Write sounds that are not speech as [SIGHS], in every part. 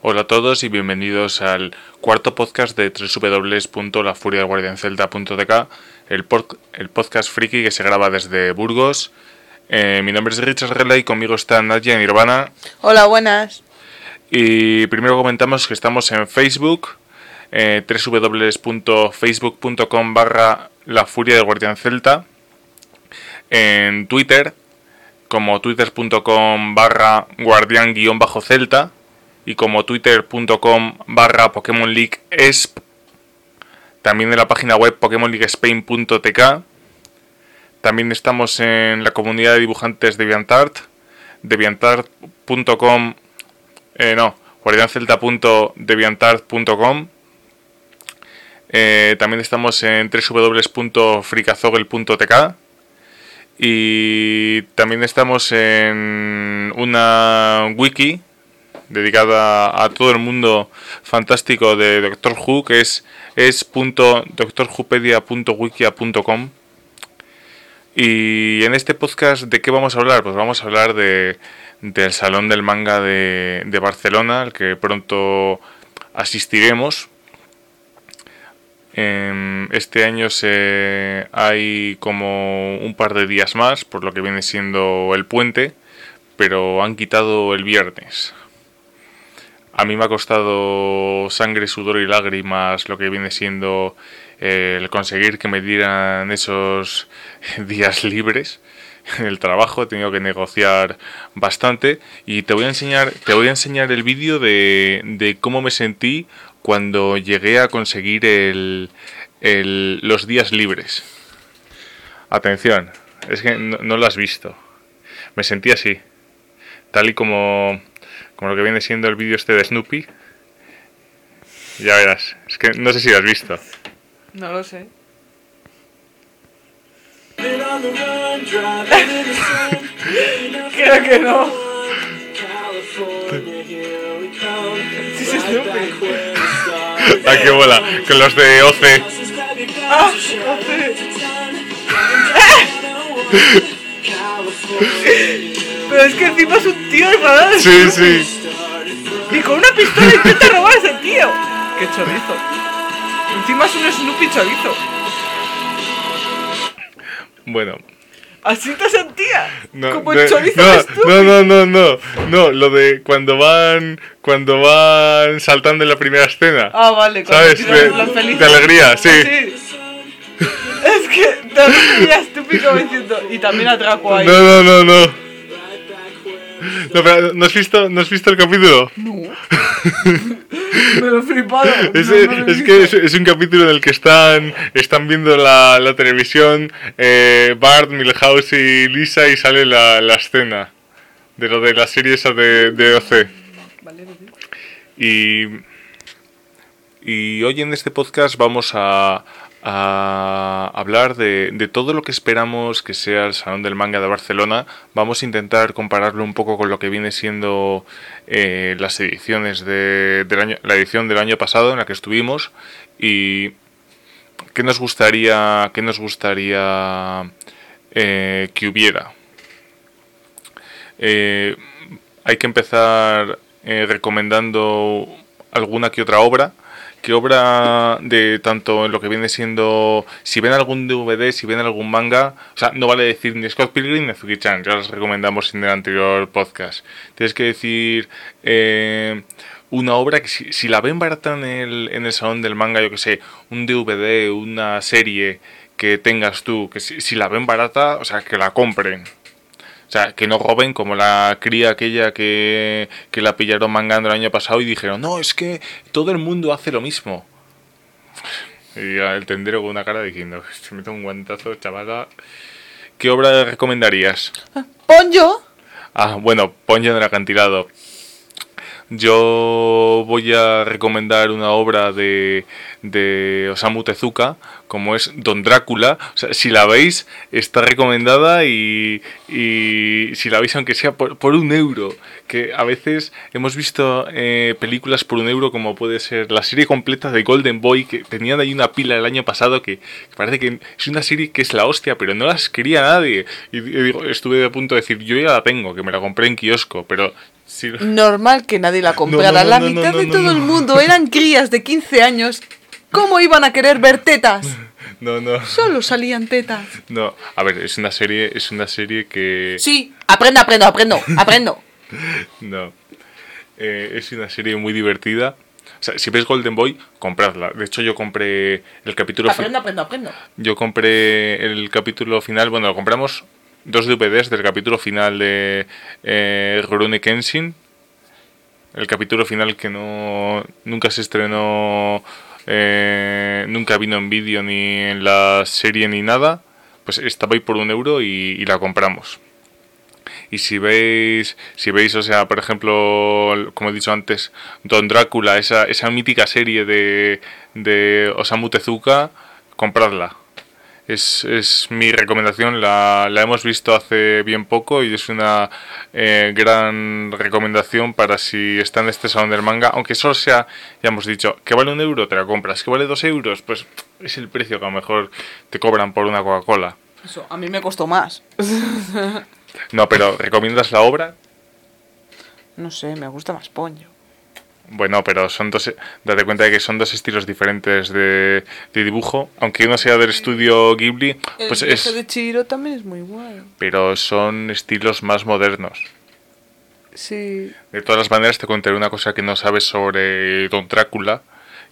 Hola a todos y bienvenidos al cuarto podcast de www.lafuriaguardiancelta.tk, el, el podcast friki que se graba desde Burgos. Eh, mi nombre es Richard Rela y conmigo está Nadia Nirvana. Hola, buenas. Y primero comentamos que estamos en Facebook, eh, www.facebook.com barra la furia de Guardián Celta, en Twitter como twitter.com barra guardián-celta y como twitter.com barra Pokémon League ESP, también en la página web pokémonleaguespain.tk, también estamos en la comunidad de dibujantes de Deviantart, deviantart.com, eh, no, guardiancelta.deviantart.com, eh, también estamos en www.fricazogel.tk y también estamos en una wiki dedicada a todo el mundo fantástico de Doctor Who, que es es.doctorwhopedia.wikia.com. Y en este podcast, ¿de qué vamos a hablar? Pues vamos a hablar de, del Salón del Manga de, Barcelona, al que pronto asistiremos. Este año hay como un par de días más, por lo que viene siendo el puente, pero han quitado el viernes. A mí me ha costado sangre, sudor y lágrimas lo que viene siendo eh, el conseguir que me dieran esos [LAUGHS] días libres en el trabajo, he tenido que negociar bastante y te voy a enseñar, te voy a enseñar el vídeo de, de cómo me sentí cuando llegué a conseguir el, los días libres. Atención, es que no, no, lo has visto. Me sentí así, tal y como como lo que viene siendo el vídeo este de Snoopy. Ya verás. Es que no sé si lo has visto. No lo sé. [LAUGHS] Creo que no. Sí, es Snoopy. ah, qué bola. Con los de OC. Ah, [LAUGHS] [LAUGHS] es que encima es un tío enfadado. Sí, sí. Y con una pistola intenta robar a ese tío. Qué chorizo. Encima es un Snoopy chorizo. Bueno. ¿Así te sentía? No, Como no, el chorizo no, de Snoopy. no, no, no, no, no, lo de cuando van, cuando van saltando en la primera escena. Ah, vale, ¿Sabes? De, de alegría, sí. Es que también veía estúpido diciendo. Y también atraco ahí. No, no, no, no. [LAUGHS] No, pero, ¿no has visto, ¿no has visto el capítulo? No. [LAUGHS] Me lo he flipado. Es, no, no lo he es que es, es un capítulo en el que están, están viendo la, la televisión eh, Bart, Milhouse y Lisa y sale la, la escena de lo de la serie esa de, de OC. Vale, vale. Y, y hoy en este podcast vamos a, a hablar de, de todo lo que esperamos que sea el Salón del Manga de Barcelona. Vamos a intentar compararlo un poco con lo que viene siendo eh, las ediciones de, del año, la edición del año pasado en la que estuvimos y qué nos gustaría, qué nos gustaría eh, que hubiera. Eh, hay que empezar eh, recomendando alguna que otra obra. ¿Qué obra de tanto en lo que viene siendo... Si ven algún DVD, si ven algún manga... O sea, no vale decir ni Scott Pilgrim ni Azuki-chan, ya los recomendamos en el anterior podcast. Tienes que decir eh, una obra que si, si la ven barata en el, en el salón del manga, yo que sé, un DVD, una serie que tengas tú, que si, si la ven barata, o sea, que la compren. O sea, que no roben como la cría aquella que, que la pillaron mangando el año pasado y dijeron, no, es que todo el mundo hace lo mismo. Y el tendero con una cara diciendo, se mete un guantazo, chavala. ¿Qué obra recomendarías? Ponyo. Ah, bueno, Ponyo en el acantilado. Yo voy a recomendar una obra de, de Osamu Tezuka, como es Don Drácula. O sea, si la veis, está recomendada y, y si la veis, aunque sea por, por un euro, que a veces hemos visto eh, películas por un euro, como puede ser la serie completa de Golden Boy, que tenían ahí una pila el año pasado, que parece que es una serie que es la hostia, pero no las quería nadie. Y, digo, estuve a punto de decir, yo ya la tengo, que me la compré en kiosco, pero Sí. Normal que nadie la [LAUGHS] comprara. No, no, no, la mitad de todo el mundo eran crías de 15 años. ¿Cómo iban a querer ver tetas? [LAUGHS] No, no, Solo salían tetas. no. A ver, es una serie, es una serie que... Sí, aprendo, aprendo, aprendo, aprendo. [LAUGHS] No. Eh, es una serie muy divertida. O sea, si ves Golden Boy, compradla. De hecho, yo compré el capítulo... fi- Aprendo, aprendo, aprendo. Yo compré el capítulo final, bueno, lo compramos dos DVDs del capítulo final de eh, Rurouni Kenshin. El capítulo final que no nunca se estrenó, eh, nunca vino en vídeo ni en la serie ni nada. Pues estaba ahí por un euro y, la compramos. Y si veis, si veis, o sea, por ejemplo, como he dicho antes, Don Drácula, esa, esa mítica serie de, de Osamu Tezuka, compradla. Es, es mi recomendación, la, la hemos visto hace bien poco y es una eh, gran recomendación para si está en este salón del manga, aunque solo sea, ya hemos dicho, que vale un euro, te la compras, que vale dos euros, pues es el precio que a lo mejor te cobran por una Coca-Cola. Eso, a mí me costó más. No, pero ¿recomiendas la obra? No sé, me gusta más Ponyo. Bueno, pero son dos. Date cuenta de que son dos estilos diferentes de, de dibujo. Aunque uno sea del estudio Ghibli, pues el es. de Chihiro también es muy guay. Pero son estilos más modernos. Sí. De todas las maneras, te contaré una cosa que no sabes sobre Don Drácula: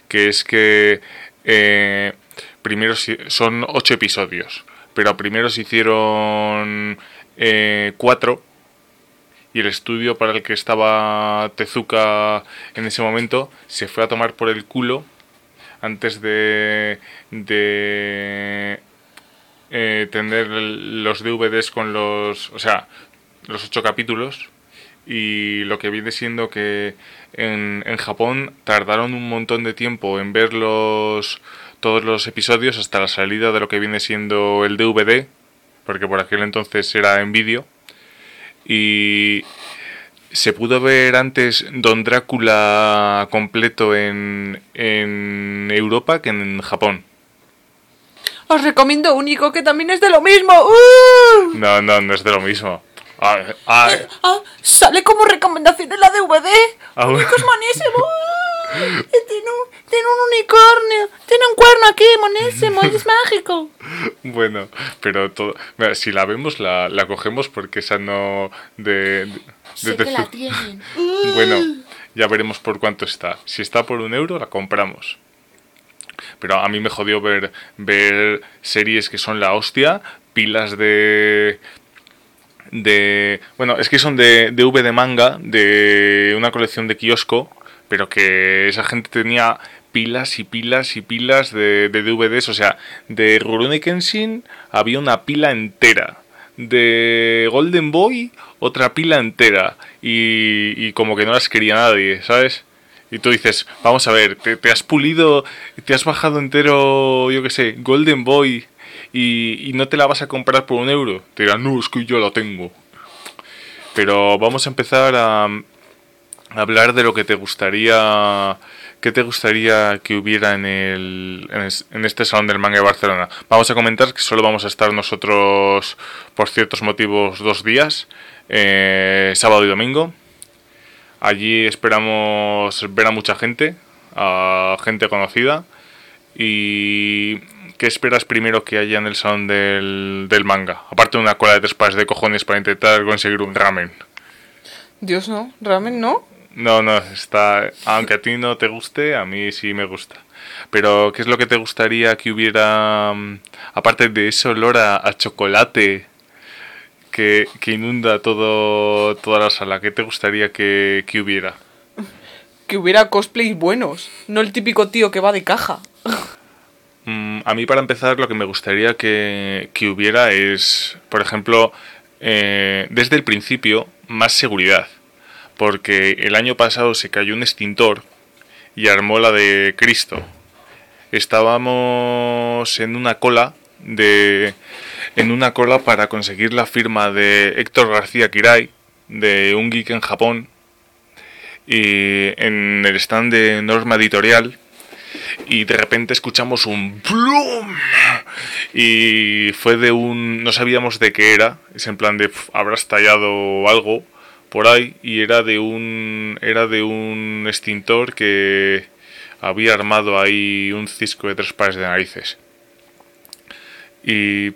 que es que. eh, primero son ocho episodios, pero primero se hicieron eh, cuatro. Y el estudio para el que estaba Tezuka en ese momento se fue a tomar por el culo antes de, de eh, tener los DVDs con los, o sea, los ocho capítulos. Y lo que viene siendo que en, en Japón tardaron un montón de tiempo en ver los, todos los episodios hasta la salida de lo que viene siendo el DVD, porque por aquel entonces era en vídeo y se pudo ver antes Don Drácula completo en, en Europa que en Japón. Os recomiendo único que también es de lo mismo. ¡Uh! No, no, no es de lo mismo. Ah, ah, Ah, sale como recomendación en la DVD. Único es. [LAUGHS] Tiene un, tiene un unicornio. Tiene un cuerno aquí, monísimo. y es [LAUGHS] mágico. bueno, pero todo, mira, si la vemos la, la cogemos porque esa no de, de- de Tezu- tienen. [LAUGHS] Bueno, ya veremos por cuánto está. Si está por un euro, la compramos. Pero a mí me jodió ver, ver series que son la hostia, pilas de... de bueno, es que son de, de V de manga, de una colección de kiosco, pero que esa gente tenía pilas y pilas y pilas de, de DVDs, o sea, de Rurouni Kenshin había una pila entera, de Golden Boy otra pila entera, y, y como que no las quería nadie, ¿sabes? Y tú dices, vamos a ver, te, has pulido, te has bajado entero, yo qué sé, Golden Boy y, y no te la vas a comprar por un euro. Te dirán, no, es que yo la tengo. Pero vamos a empezar a hablar de lo que te gustaría, que te gustaría que hubiera en, el, en, es- en este Salón del Manga de Barcelona. Vamos a comentar que solo vamos a estar nosotros, por ciertos motivos, dos días, eh, sábado y domingo. Allí esperamos ver a mucha gente, a gente conocida. ¿Y qué esperas primero que haya en el salón del, del manga? Aparte de una cola de tres pares de cojones para intentar conseguir un ramen. Dios no, ramen no. No, no, está. Aunque a ti no te guste, a mí sí me gusta. Pero, ¿qué es lo que te gustaría que hubiera, mm, aparte de ese olor a, a chocolate que, que inunda todo, toda la sala? ¿Qué te gustaría que, que hubiera? [LAUGHS] Que hubiera cosplays buenos, no el típico tío que va de caja. [LAUGHS] Mm, a mí para empezar lo que me gustaría que, que hubiera es, por ejemplo, eh, desde el principio, más seguridad. Porque el año pasado se cayó un extintor y armó la de Cristo. Estábamos en una cola de en una cola para conseguir la firma de Héctor García Kirai de un geek en Japón y en el stand de Norma Editorial y de repente escuchamos un plum y fue de un no sabíamos de qué era es en plan de "Pf, habrás tallado algo por ahí y era de un era de un extintor que había armado ahí un cisco de tres pares de narices. Y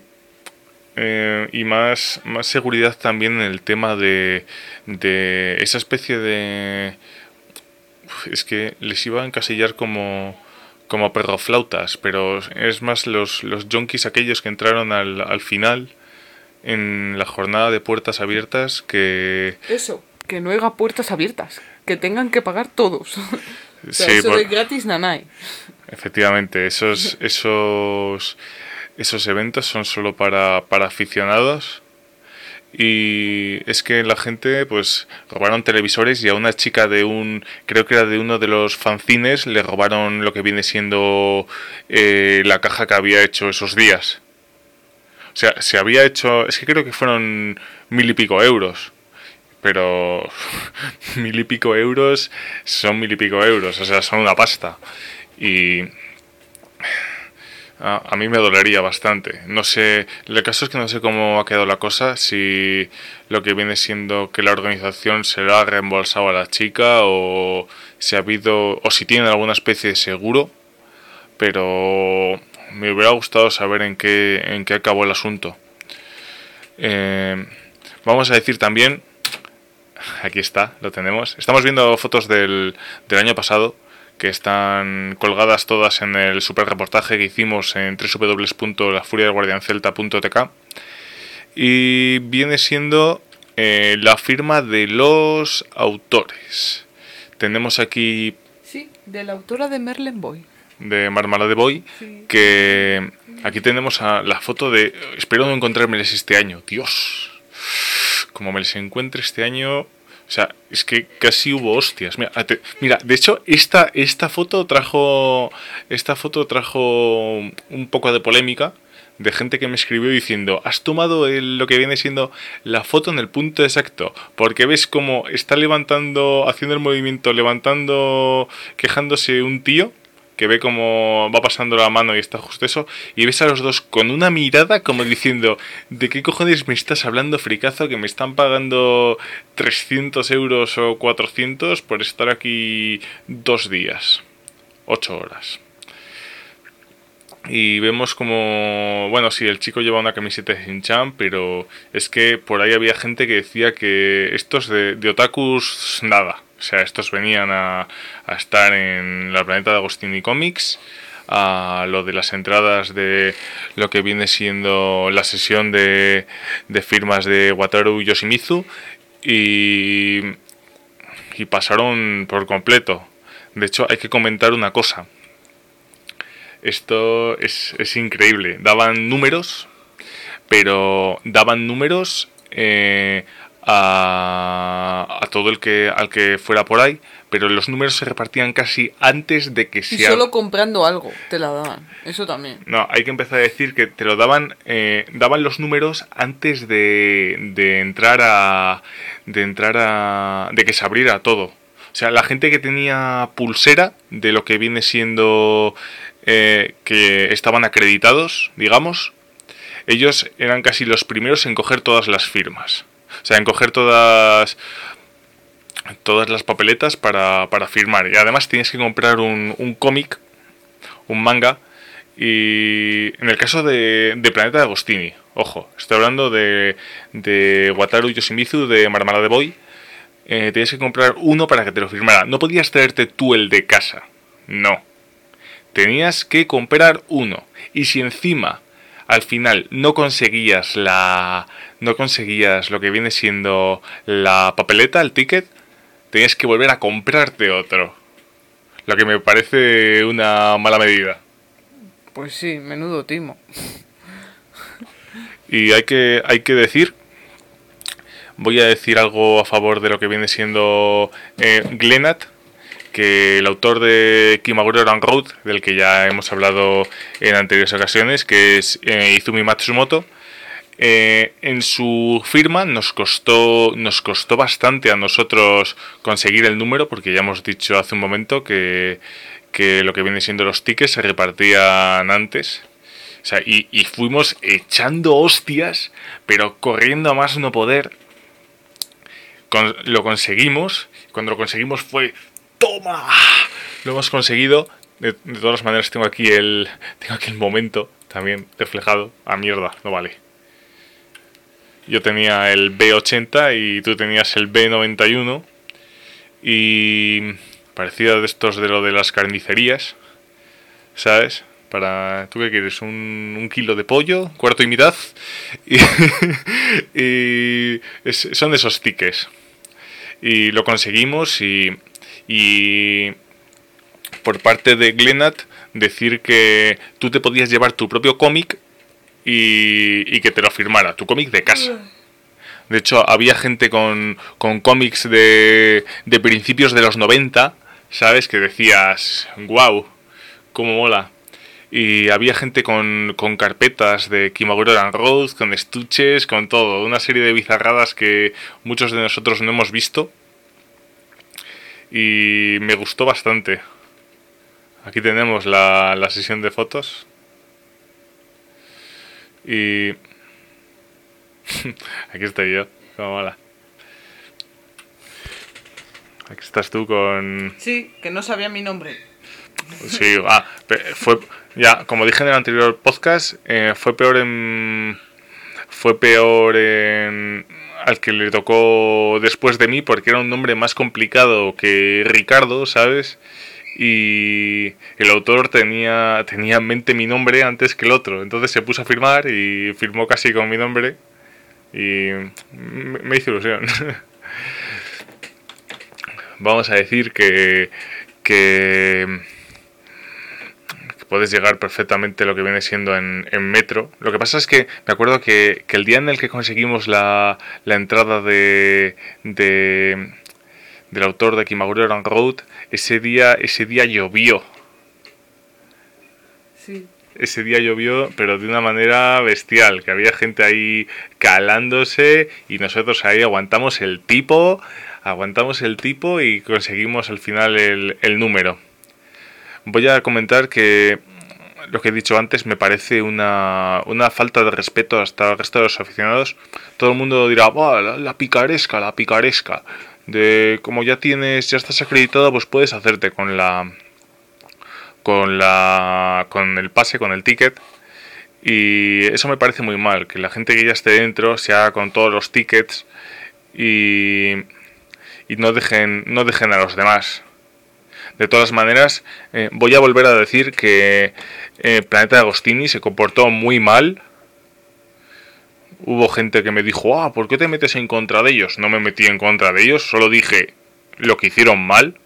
eh, y más, más seguridad también en el tema de, de esa especie de... Es que les iba a encasillar como, como perroflautas, pero es más los, los junkies aquellos que entraron al, al final en la jornada de puertas abiertas que... Eso, que no haya puertas abiertas, que tengan que pagar todos. [LAUGHS] O sea, Sí, eso por- de gratis nanay. Efectivamente, esos, [LAUGHS] esos, esos eventos son solo para, para aficionados. Y es que la gente, pues, robaron televisores y a una chica de un, creo que era de uno de los fanzines, le robaron lo que viene siendo eh, la caja que había hecho esos días. O sea, se había hecho, es que creo que fueron mil y pico euros. Pero [LAUGHS] mil y pico euros son mil y pico euros, o sea, son una pasta. Y [SIGHS] a, a mí me dolería bastante. No sé, el caso es que no sé cómo ha quedado la cosa, si lo que viene siendo que la organización se lo ha reembolsado a la chica o si ha habido o si tienen alguna especie de seguro, pero me hubiera gustado saber en qué en qué acabó el asunto. Eh, vamos a decir también aquí está, lo tenemos. Estamos viendo fotos del, del año pasado que están colgadas todas en el super reportaje que hicimos en www.lafuriadelguardiancelta.tk y viene siendo eh, la firma de los autores. Tenemos aquí Sí, de la autora de Merlin Boy. De Marmalade Boy Sí. que aquí tenemos a la foto de espero no encontrármeles este año Dios como me les encuentre este año o sea es que casi hubo hostias mira, de hecho esta esta foto trajo esta foto trajo un poco de polémica de gente que me escribió diciendo has tomado el- lo que viene siendo la foto en el punto exacto porque ves como está levantando haciendo el movimiento levantando quejándose un tío que ve cómo va pasando la mano y está justo eso, y ves a los dos con una mirada como diciendo, ¿de qué cojones me estás hablando, fricazo, que me están pagando 300 euros o 400 por estar aquí dos días, ocho horas? Y vemos como, bueno, sí, el chico lleva una camiseta de Shin-Chan, pero es que por ahí había gente que decía que estos de, de otakus, nada. O sea, estos venían a, a estar en la planeta de Agostini Comics, a lo de las entradas de lo que viene siendo la sesión de, de firmas de Wataru Yoshimitsu y, y pasaron por completo. De hecho, hay que comentar una cosa. Esto es, es increíble. Daban números, pero daban números eh, a, a todo el que al que fuera por ahí, pero los números se repartían casi antes de que Y se solo comprando algo te la daban. Eso también. no, hay que empezar a decir que te lo daban, eh, daban los números antes de, de entrar a, de entrar a, de que se abriera todo. O sea, la gente que tenía pulsera de lo que viene siendo eh, que estaban acreditados, digamos, ellos eran casi los primeros en coger todas las firmas. O sea, en coger todas todas las papeletas para, para firmar. Y además tienes que comprar un, un cómic, un manga. Y en el caso de, de Planeta de Agostini, ojo, estoy hablando de, de Wataru Yoshimitsu de Marmalade Boy. Eh, tienes que comprar uno para que te lo firmara. No podías traerte tú el de casa. No. Tenías que comprar uno. Y si encima al final no conseguías la no conseguías lo que viene siendo la papeleta, el ticket, tenías que volver a comprarte otro. Lo que me parece una mala medida. Pues sí, menudo timo. [LAUGHS] Y hay que, hay que decir, voy a decir algo a favor de lo que viene siendo eh, Glenat, que el autor de Kimagure Oran Road, del que ya hemos hablado en anteriores ocasiones, que es eh, Izumi Matsumoto, eh, en su firma nos costó, nos costó bastante a nosotros conseguir el número, porque ya hemos dicho hace un momento que, que lo que viene siendo los tickets se repartían antes. O sea, y, fuimos echando hostias, pero corriendo a más no poder. lo conseguimos. Cuando lo conseguimos fue ¡Toma! Lo hemos conseguido. De, todas maneras tengo aquí el. Tengo aquí el momento también reflejado. A mierda, no vale. Yo tenía el B80 y tú tenías el B91. Y parecía de estos de lo de las carnicerías. ¿Sabes? Para. ¿Tú qué quieres? ¿Un, un kilo de pollo? ¿Cuarto y mitad? [LAUGHS] Y, y son de esos tickets. Y lo conseguimos y. Y. Por parte de Glenat, decir que tú te podías llevar tu propio cómic y, y que te lo firmara, tu cómic de casa. De hecho, había gente con, con cómics de, de principios de los 90, ¿sabes? Que decías, wow, cómo mola. Y había gente con, con carpetas de Kimagure and Road, con estuches, con todo. Una serie de bizarradas que muchos de nosotros no hemos visto. Y me gustó bastante. Aquí tenemos la, la sesión de fotos. Y... [LAUGHS] Aquí estoy yo, como mola. Aquí estás tú con... Sí, que no sabía mi nombre. Sí, ah, fue... Ya, como dije en el anterior podcast, eh, fue peor en... Fue peor en... Al que le tocó después de mí porque era un nombre más complicado que Ricardo, ¿sabes? Y el autor tenía, tenía en mente mi nombre antes que el otro. Entonces se puso a firmar y firmó casi con mi nombre. Y me hizo ilusión. [LAUGHS] Vamos a decir que, que puedes llegar perfectamente lo que viene siendo en, en metro. Lo que pasa es que me acuerdo que, que el día en el que conseguimos la, la entrada de, de del autor de Kimagure Oran Road, ese día, ese día llovió. Sí. Ese día llovió, pero de una manera bestial, que había gente ahí calándose y nosotros ahí aguantamos el tipo, aguantamos el tipo y conseguimos al final el, el número. Voy a comentar que lo que he dicho antes me parece una, una falta de respeto hasta el resto de los aficionados. Todo el mundo dirá, "Buah, la, la picaresca, la picaresca. De como ya tienes, ya estás acreditado, pues puedes hacerte con la con la con el pase, con el ticket. Y eso me parece muy mal, que la gente que ya esté dentro se haga con todos los tickets y, y no dejen no dejen a los demás. De todas maneras, eh, voy a volver a decir que eh, Planeta Agostini se comportó muy mal. Hubo gente que me dijo, ah, ¿por qué te metes en contra de ellos? No me metí en contra de ellos, solo dije lo que hicieron mal.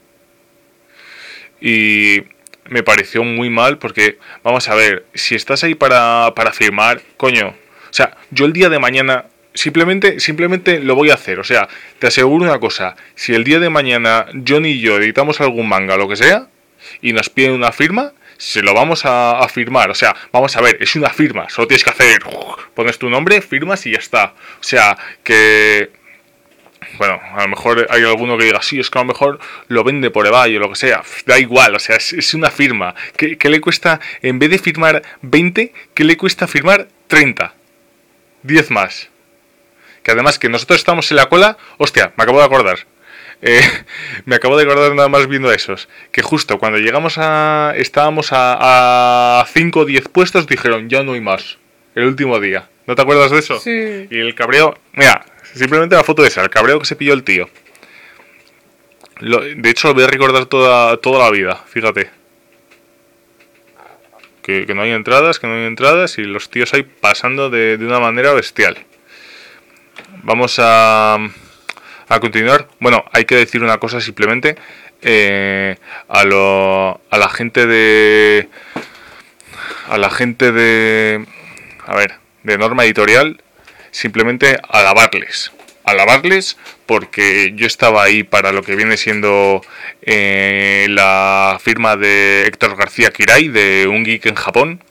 Y me pareció muy mal porque, vamos a ver, si estás ahí para, para firmar, coño, o sea, yo el día de mañana simplemente, simplemente lo voy a hacer. O sea, te aseguro una cosa, si el día de mañana Johnny y yo editamos algún manga, lo que sea, y nos piden una firma, se lo vamos a, a firmar. O sea, vamos a ver, es una firma, solo tienes que hacer, pones tu nombre, firmas y ya está. O sea, que... Bueno, a lo mejor hay alguno que diga, sí, es que a lo mejor lo vende por eBay o lo que sea. Da igual, o sea, es, es una firma. ¿Qué, ¿Qué le cuesta, en vez de firmar 20, qué le cuesta firmar 30? 10 más. Que además que nosotros estamos en la cola, hostia, me acabo de acordar. Eh, [LAUGHS] me acabo de acordar nada más viendo esos. Que justo cuando llegamos a. Estábamos a 5 o 10 puestos, dijeron, ya no hay más. El último día. ¿No te acuerdas de eso? Sí. Y el cabreo. Mira, simplemente la foto de esa, el cabreo que se pilló el tío. Lo- de hecho, lo voy a recordar toda, toda la vida, fíjate. Que, que no hay entradas, que no hay entradas y los tíos ahí pasando de, de una manera bestial. Vamos a, a continuar. Bueno, hay que decir una cosa simplemente. eh, a, lo, a la gente de. A la gente de. A ver, de norma editorial. Simplemente alabarles. Alabarles porque yo estaba ahí para lo que viene siendo eh, la firma de Héctor García Kirai de Un Geek en Japón.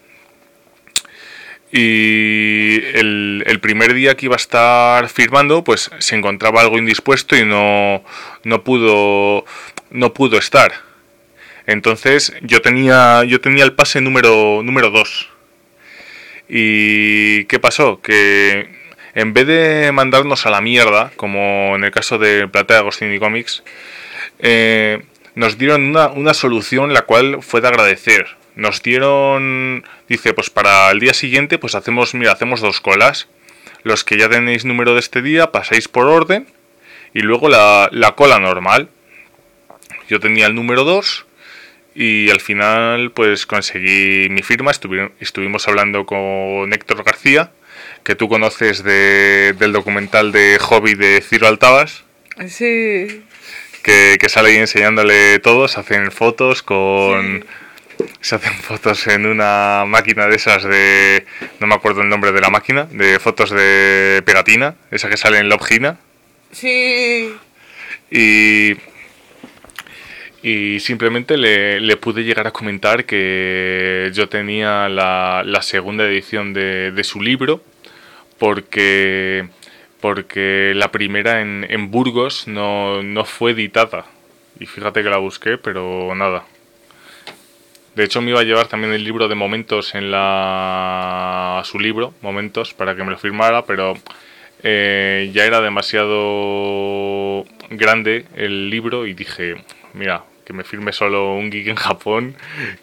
Y el, primer día que iba a estar firmando, pues se encontraba algo indispuesto y no, no pudo no pudo estar. Entonces yo tenía yo tenía el pase número número 2. ¿Y qué pasó? Que en vez de mandarnos a la mierda, como en el caso de Plata de Agostini Comics, eh, nos dieron una, una solución la cual fue de agradecer. Nos dieron, dice, pues para el día siguiente, pues hacemos, mira, hacemos dos colas. Los que ya tenéis número de este día, pasáis por orden. Y luego la, la cola normal. Yo tenía el número 2 y al final pues conseguí mi firma. estuvimos hablando con Héctor García, que tú conoces de, del documental de Hobby de Ciro Altabas. Sí. Que, que sale ahí enseñándole todo, se hacen fotos con... Se hacen fotos en una máquina de esas de... No me acuerdo el nombre de la máquina, de fotos de pegatina, esa que sale en Lobgina. Sí. Y y simplemente le, le, pude llegar a comentar que yo tenía la, la segunda edición de, de, su libro porque, porque la primera en, en Burgos no, no, fue editada. Y fíjate que la busqué, pero nada. De hecho me iba a llevar también el libro de momentos en la su libro, momentos, para que me lo firmara, pero eh, ya era demasiado grande el libro y dije, mira, que me firme solo un geek en Japón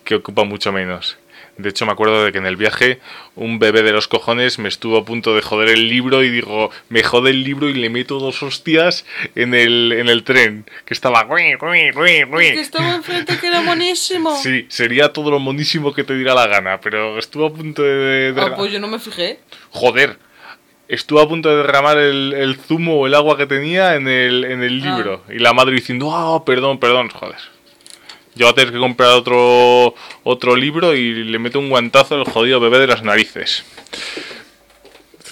que ocupa mucho menos. De hecho, me acuerdo de que en el viaje un bebé de los cojones me estuvo a punto de joder el libro y digo, me jode el libro y le meto dos hostias en el, en el tren, que estaba... Que estaba enfrente, que era monísimo. Sí, sería todo lo monísimo que te diera la gana, pero estuvo a punto de... de... Ah, pues yo no me fijé. Joder, estuvo a punto de derramar el, el, zumo o el agua que tenía en el, en el ah. libro. Ah. Y la madre diciendo, ah, perdón, perdón, joder. Yo voy a tener que comprar otro, otro libro y le meto un guantazo al jodido bebé de las narices.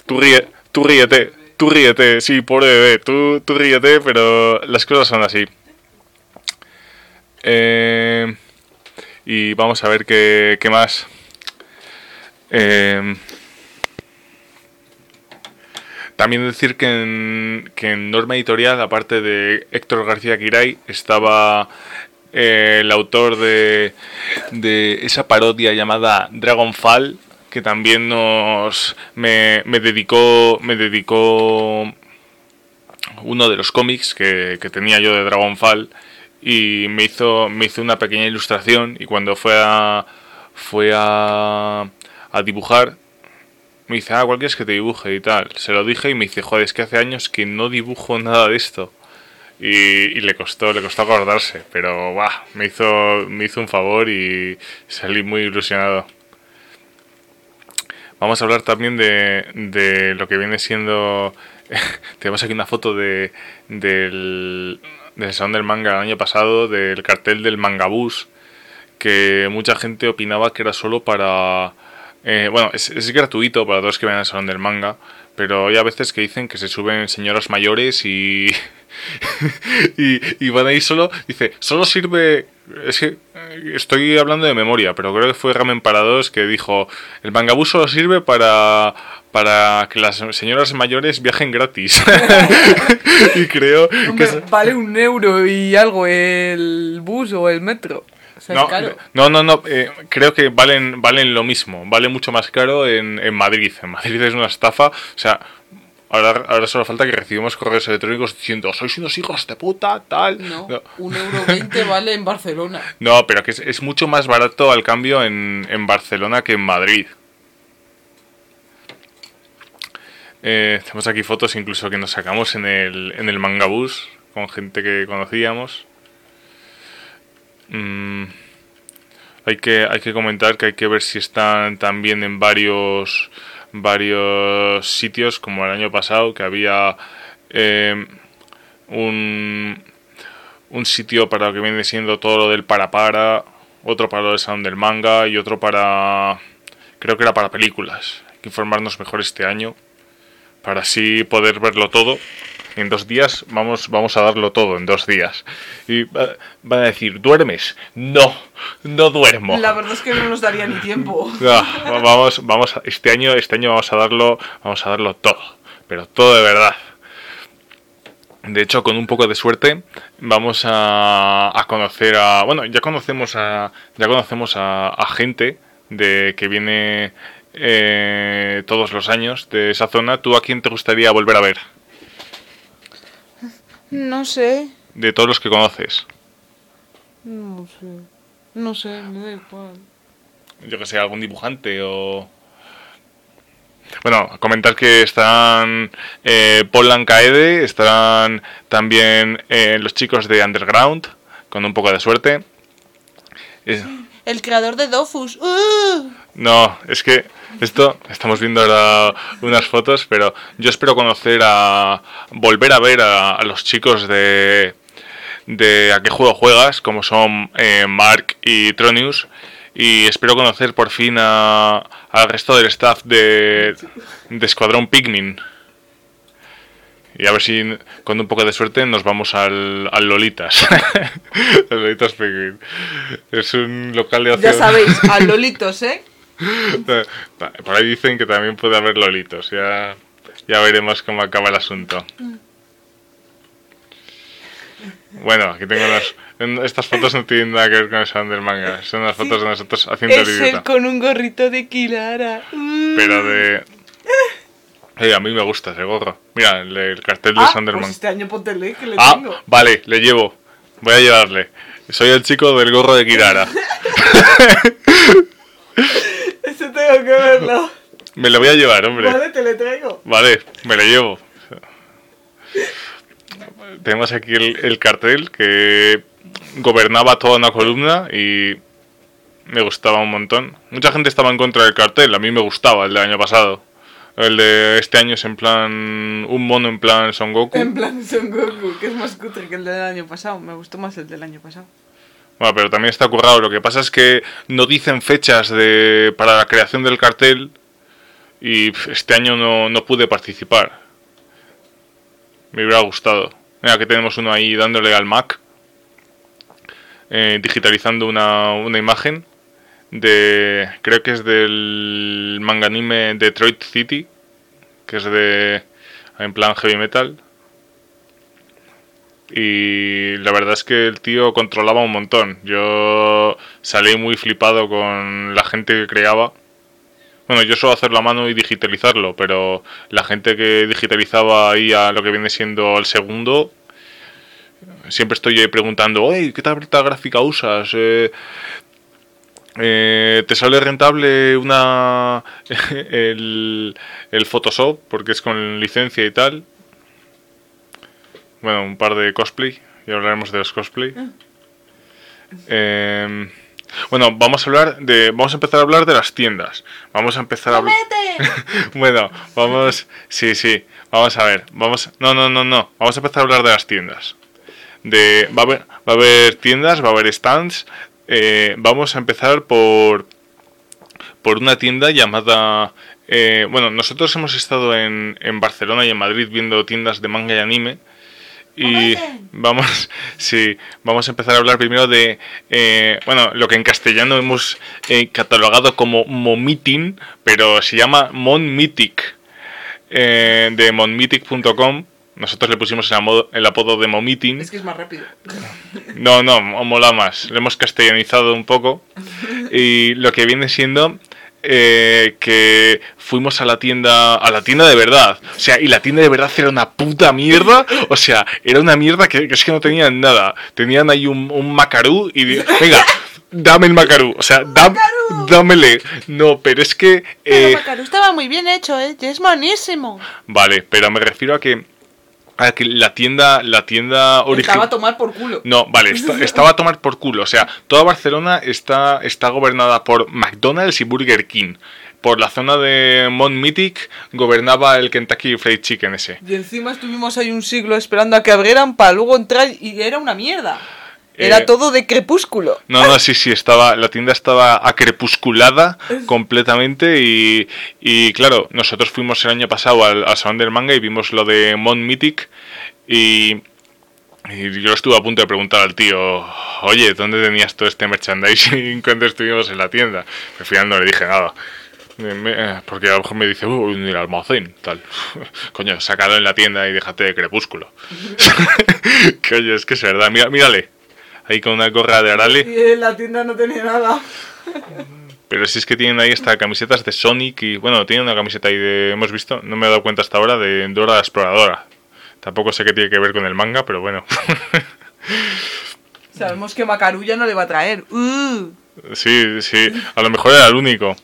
Tú, ríe, tú ríete, tú ríete, sí, pobre bebé, tú, tú ríete, pero las cosas son así. Eh, y vamos a ver qué, qué más. Eh, también decir que en, que en Norma Editorial, aparte de Héctor García Quiray, estaba eh, el autor de, de esa parodia llamada Dragonfall, que también nos me, me dedicó me dedicó uno de los cómics que, que, tenía yo de Dragonfall y me hizo me hizo una pequeña ilustración y cuando fue a fue a, a dibujar me dice, ah, ¿cuál quieres que te dibuje y tal? Se lo dije y me dice, joder, es que hace años que no dibujo nada de esto. Y, y le costó, le costó acordarse, pero bah, me hizo, me hizo un favor y salí muy ilusionado. Vamos a hablar también de, de lo que viene siendo. [LAUGHS] Tenemos aquí una foto de, del, del Salón del Manga el año pasado, del cartel del Mangabús, que mucha gente opinaba que era solo para eh, bueno, es, es, gratuito para todos que vayan al salón del manga, pero hay a veces que dicen que se suben señoras mayores y, [LAUGHS] [LAUGHS] y, y, van ahí solo. Dice, solo sirve. Es que eh, estoy hablando de memoria, pero creo que fue Ramen para dos que dijo: el mangabús solo sirve para, para que las señoras mayores viajen gratis. [LAUGHS] [LAUGHS] y creo Hombre, que. Vale un euro y algo el bus o el metro no, no, no, eh, creo que valen, valen lo mismo, vale mucho más caro en, en Madrid. En Madrid es una estafa, o sea, Ahora, ahora, solo falta que recibimos correos electrónicos diciendo sois unos hijos de puta, tal. No, un euro veinte [LAUGHS] vale en Barcelona. No, pero que es, es, mucho más barato al cambio en, en Barcelona que en Madrid. Eh, tenemos aquí fotos incluso que nos sacamos en el, en el Mangabús con gente que conocíamos. Mm, hay, que, hay que comentar que hay que ver si están también en varios, varios sitios, como el año pasado, que había eh, un, un sitio para lo que viene siendo todo lo del para para, otro para lo del salón del manga y otro para... creo que era para películas. Hay que informarnos mejor este año para así poder verlo todo en dos días vamos, vamos a darlo todo, en dos días. Y van a decir, ¿duermes? No, no duermo. La verdad es que no nos daría ni tiempo. [LAUGHS] vamos, vamos, este año, este año vamos a darlo, vamos a darlo todo, pero todo de verdad. De hecho, con un poco de suerte, vamos a, a conocer a. Bueno, ya conocemos a. Ya conocemos a, a gente de que viene eh, todos los años de esa zona, ¿tú a quién te gustaría volver a ver? No sé. De todos los que conoces. No sé. No sé, me da igual. Yo que sé, algún dibujante o... Bueno, comentar que están eh, Paul Lancaede, estarán también eh, los chicos de Underground, con un poco de suerte. Eh, El creador de Dofus. ¡Uh! No, es que esto, estamos viendo ahora unas fotos, pero yo espero conocer a... volver a ver a, a los chicos de... de a qué juego juegas, como son eh, Mark y Tronius, y espero conocer por fin a, al resto del staff de, de Escuadrón Pikmin. Y a ver si con un poco de suerte nos vamos al, al Lolitas. [LAUGHS] al Lolitas Pikmin. Es un local de ocio. Ya sabéis, [LAUGHS] a Lolitos, ¿eh? Por ahí dicen que también puede haber Lolitos. Ya, ya veremos cómo acaba el asunto. Bueno, aquí tengo las... Estas fotos no tienen nada que ver con del manga. Son las fotos de nosotros haciendo el Es él con un gorrito de Kilara. ¡Uh! Pero de... Ey, a mí me gusta ese gorro. Mira, el, el cartel de Ah, Sanderman. pues este año póntele que le Ah, tengo. vale, le llevo. Voy a llevarle. Soy el chico del gorro de Kirara. [LAUGHS] Ese tengo que verlo. [LAUGHS] Me lo voy a llevar, hombre. Vale, te le traigo. Vale, me lo llevo. Tenemos aquí el, el cartel que gobernaba toda una columna y me gustaba un montón. Mucha gente estaba en contra del cartel, a mí me gustaba el del año pasado. El de este año es en plan un mono en plan Son Goku. En plan Son Goku, que es más cutre que el del año pasado. Me gustó más el del año pasado. Bueno, pero también está currado. Lo que pasa es que no dicen fechas de para la creación del cartel y este año no, no pude participar. Me hubiera gustado. Mira que tenemos uno ahí dándole al Mac, eh, digitalizando una, una imagen de, creo que es del manga anime Detroit City, que es de, en plan heavy metal. Y la verdad es que el tío controlaba un montón. Yo salí muy flipado con la gente que creaba. Bueno, yo suelo hacerlo a mano y digitalizarlo, pero la gente que digitalizaba ahí a lo que viene siendo el segundo, siempre estoy preguntando, oye, ¿qué tableta gráfica usas? Eh, eh, ¿Te sale rentable una [LAUGHS] el, el Photoshop? Porque es con licencia y tal. Bueno, un par de cosplay. Y hablaremos de los cosplay. Eh, bueno, vamos a hablar de. Vamos a empezar a hablar de las tiendas. Vamos a empezar a [LAUGHS] bueno, vamos. Sí, sí. Vamos a ver. Vamos. No, no, no, no. Vamos a empezar a hablar de las tiendas. De. Va a haber, va a haber tiendas, va a haber stands. Eh, vamos a empezar por. Por una tienda llamada. eh, bueno, nosotros hemos estado en, en Barcelona y en Madrid viendo tiendas de manga y anime. Y vamos, [LAUGHS] sí, vamos a empezar a hablar primero de, eh, bueno, lo que en castellano hemos eh, catalogado como Momitin, pero se llama Monmitic, eh, de monmitic.com. Nosotros le pusimos el, apodo de Momitin. Es que es más rápido. No, no, mola más. Lo hemos castellanizado un poco. [LAUGHS] Y lo que viene siendo eh, que fuimos a la tienda, a la tienda de verdad. O sea, y la tienda de verdad era una puta mierda. O sea, era una mierda que, que es que no tenían nada. Tenían ahí un, un macarú y venga, dame el macarú. O sea, dam- dámele. No, pero es que... eh, Macaru estaba muy bien hecho, ¿eh? Es monísimo. vale, pero me refiero a que, a que la tienda, la tienda Estaba a original... tomar por culo. No, vale, esta- estaba a tomar por culo. O sea, toda Barcelona está, está gobernada por McDonald's y Burger King. Por la zona de Mont Mythic gobernaba el Kentucky Fried Chicken ese. Y encima estuvimos ahí un siglo esperando a que abrieran para luego entrar y era una mierda. Era Eh, todo de crepúsculo. No, no, sí, sí, estaba, la tienda estaba acrepusculada [LAUGHS] completamente y, y claro, nosotros fuimos el año pasado al, al Salón del Manga y vimos lo de Mont Mythic y, y yo estuve a punto de preguntar al tío, oye, ¿dónde tenías todo este merchandising [LAUGHS] cuando estuvimos en la tienda? Al final no le dije nada. Me- eh, Porque a lo mejor me dice, uy, en el almacén, tal. [LAUGHS] Coño, sácalo en la tienda y déjate de crepúsculo. Coño, es que es verdad. Mira, mírale. Ahí con una gorra de Arale. Y en la tienda no tenía nada. Pero si es que tienen ahí hasta camisetas de Sonic y, bueno, tienen una camiseta ahí de, hemos visto, no me he dado cuenta hasta ahora, de Dora la Exploradora. Tampoco sé qué tiene que ver con el manga, pero bueno. [LAUGHS] Sabemos que Macarulla no le va a traer. Uh. Sí, sí, a lo mejor era el único.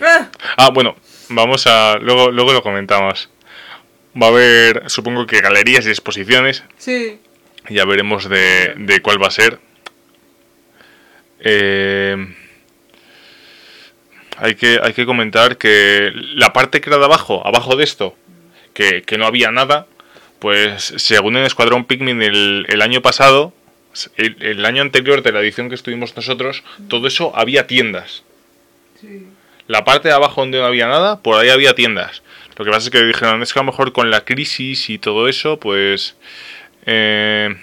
Ah, Ah, bueno, vamos a. Luego, luego lo comentamos. Va a haber, supongo que galerías y exposiciones. sí. Ya veremos de, de cuál va a ser. Eh, hay, que, hay que comentar que la parte que era de abajo, abajo de esto, que, que no había nada, pues según en Escuadrón Pikmin el, el año pasado, el, el año anterior de la edición que estuvimos nosotros, todo eso había tiendas. Sí. La parte de abajo donde no había nada, por ahí había tiendas. Lo que pasa es que dijeron, es que a lo mejor con la crisis y todo eso, pues eh,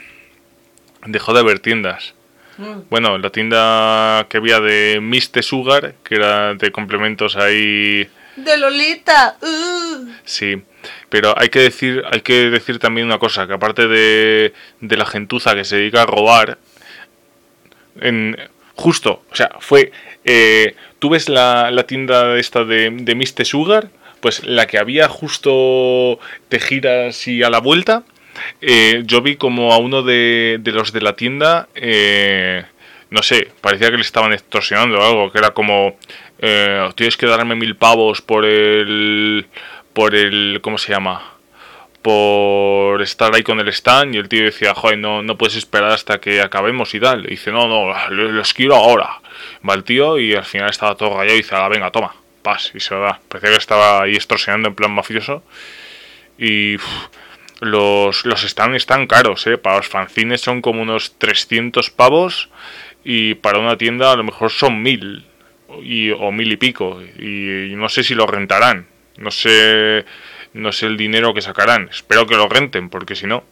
dejó de haber tiendas. Mm. Bueno, la tienda que había de Mr. Sugar, que era de complementos ahí, De Lolita. Uh. sí. Pero hay que decir, hay que decir también una cosa, que aparte de, de la gentuza que se dedica a robar, en, justo, o sea, fue, eh, tú ves la, la tienda esta de, de Mr. Sugar, pues la que había justo te giras y a la vuelta, eh, yo vi como a uno de, los de la tienda, eh, no sé, parecía que le estaban extorsionando algo, que era como, eh, tienes que darme mil pavos por el, por el, ¿cómo se llama? Por estar ahí con el stand y el tío decía, joder, no, no puedes esperar hasta que acabemos y tal. Y dice, no, no, lo- los quiero ahora. Va el tío y al final estaba todo rayado y dice, ah, venga, toma, pas, y se lo da. Parecía que estaba ahí extorsionando en plan mafioso. Y los, los stands están caros, ¿eh? Para los fanzines son como unos 300 pavos y para una tienda a lo mejor son mil y, o mil y pico. Y, y no sé si lo rentarán. No sé, no sé el dinero que sacarán. Espero que lo renten, porque si no...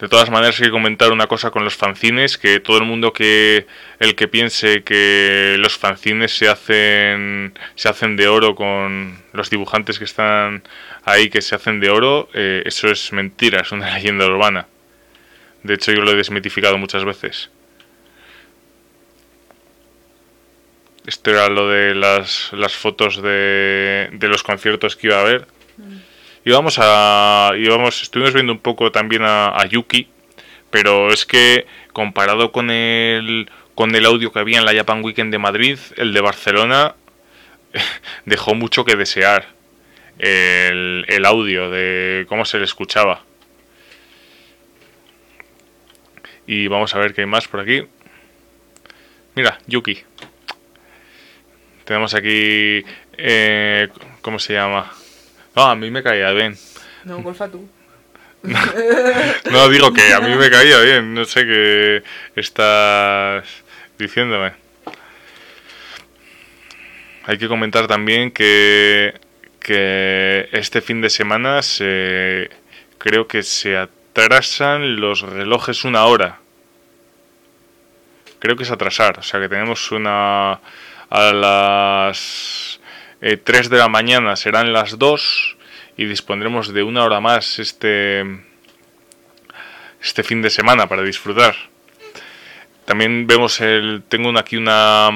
De todas maneras hay que comentar una cosa con los fanzines, que todo el mundo que el que piense que los fanzines se hacen se hacen de oro con los dibujantes que están ahí que se hacen de oro, eh, eso es mentira, es una [LAUGHS] leyenda urbana. De hecho yo lo he desmitificado muchas veces. Esto era lo de las, las fotos de, de los conciertos que iba a haber. Íbamos a. Íbamos, estuvimos viendo un poco también a, a Yuki. Pero es que comparado con el. con el audio que había en la Japan Weekend de Madrid, el de Barcelona [LAUGHS] dejó mucho que desear. El, el audio de cómo se le escuchaba. Y vamos a ver qué hay más por aquí. Mira, Yuki. Tenemos aquí. Eh, ¿Cómo se llama? No, a mí me caía bien. No, porfa tú. [LAUGHS] No digo que a mí me caía bien. No sé qué estás diciéndome. Hay que comentar también que, que este fin de semana se, creo que se atrasan los relojes una hora. Creo que es atrasar. O sea que tenemos una a las eh, 3 de la mañana serán las 2 y dispondremos de una hora más este este fin de semana para disfrutar. También vemos el tengo aquí una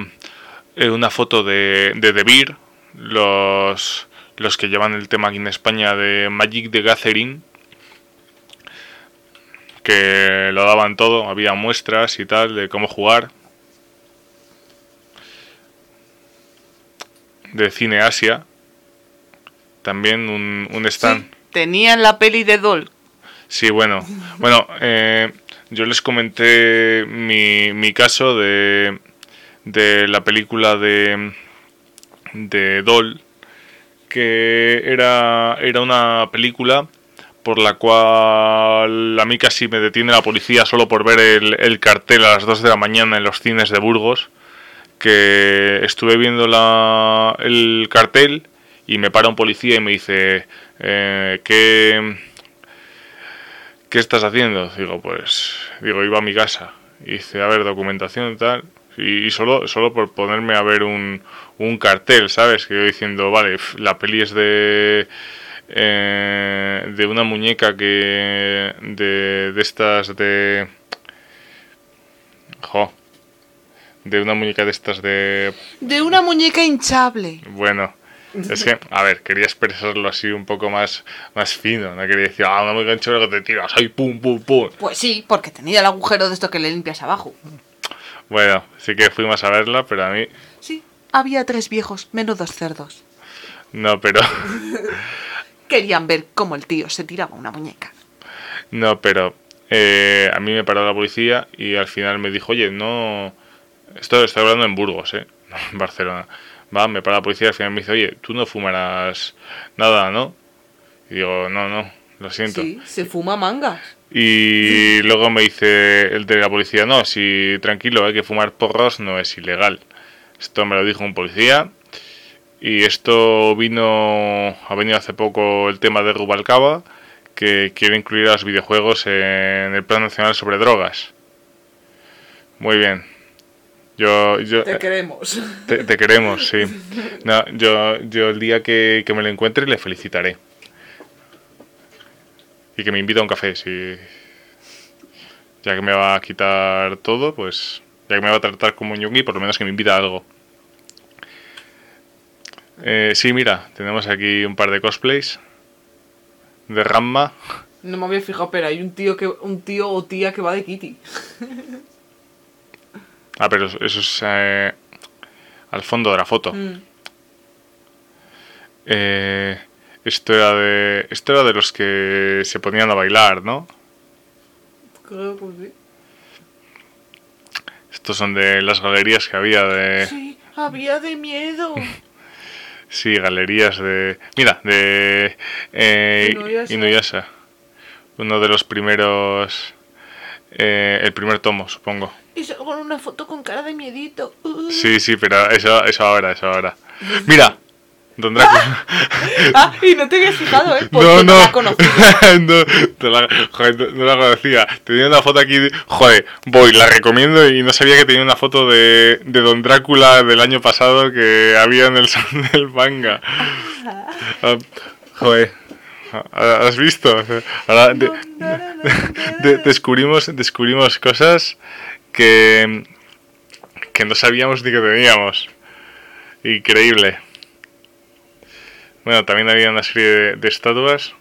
eh, una foto de de The Beer, los los que llevan el tema aquí en España de Magic the Gathering que lo daban todo, había muestras y tal de cómo jugar. De Cine Asia. También un, un stand. Tenían la peli de Doll. Sí, bueno. Bueno, eh, yo les comenté mi, mi caso de, de la película de, de Doll, que era, era una película por la cual a mí casi me detiene la policía solo por ver el, el cartel a las 2 de la mañana en los cines de Burgos, que estuve viendo la, el cartel y me para un policía y me dice, eh, ¿qué, ¿qué estás haciendo? Digo, pues, digo, iba a mi casa. Y dice, a ver, documentación tal. Y, solo, solo por ponerme a ver un, un cartel, ¿sabes? Que yo diciendo, vale, la peli es de... eh, de una muñeca que... de, de estas de... Jo. De una muñeca de estas de... De una muñeca hinchable. Bueno, es que, a ver, quería expresarlo así un poco más, más fino. No quería decir, ah, una muñeca hinchable que te tiras ahí, pum, pum, pum. Pues sí, porque tenía el agujero de esto que le limpias abajo. Bueno, sí que fuimos a verla, pero a mí... Sí, había tres viejos, menudos cerdos. No, pero... [LAUGHS] Querían ver cómo el tío se tiraba una muñeca. No, pero eh, a mí me paró la policía y al final me dijo, oye, no... Esto estoy hablando en Burgos, ¿eh? [LAUGHS] No en Barcelona. Va, me paró la policía y al final me dice, oye, tú no fumarás nada, ¿no? Y digo, no, no, lo siento. Sí, se fuma mangas. Y luego me dice el de la policía, no, si tranquilo, hay que fumar porros no es ilegal. Esto me lo dijo un policía. Y esto vino, ha venido hace poco el tema de Rubalcaba, que quiere incluir a los videojuegos en el Plan Nacional sobre Drogas. Muy bien. Yo, yo, Te queremos. [LAUGHS] te, te queremos, sí. No, yo, yo el día que, que me lo encuentre le felicitaré. Y que me invite a un café, si... Ya que me va a quitar todo, pues... Ya que me va a tratar como un yungi, por lo menos que me invita a algo. Eh, sí, mira, tenemos aquí un par de cosplays. De Ramma. No me había fijado, pero hay un tío que un tío o tía que va de Kitty. [LAUGHS] Ah, pero eso es eh, al fondo de la foto. Mm. Eh, esto era de esto era de los que se ponían a bailar, ¿no? Creo que sí. Estos son de las galerías que había de Sí, había de miedo. [LAUGHS] sí, galerías de mira, de eh, Inuyasha. Inuyasha. Uno de los primeros eh, el primer tomo, supongo. Y salgo con una foto con cara de miedito. Uh. Sí, sí, pero eso eso ahora, eso ahora. Mira, Don Drácula. [LAUGHS] Ah, y no te habías fijado, ¿eh? Porque No, no no. la conocía. [LAUGHS] no, te la, joder, no- la conocía. Tenía una foto aquí. de- joder, voy, la recomiendo y no sabía que tenía una foto de, de Don Drácula del año pasado que había en el salón [LAUGHS] del manga. Ah, joder, ah, ¿has visto? Ahora de- de- descubrimos, descubrimos cosas que, que no sabíamos ni que teníamos. Increíble. Bueno, también había una serie de, de estatuas.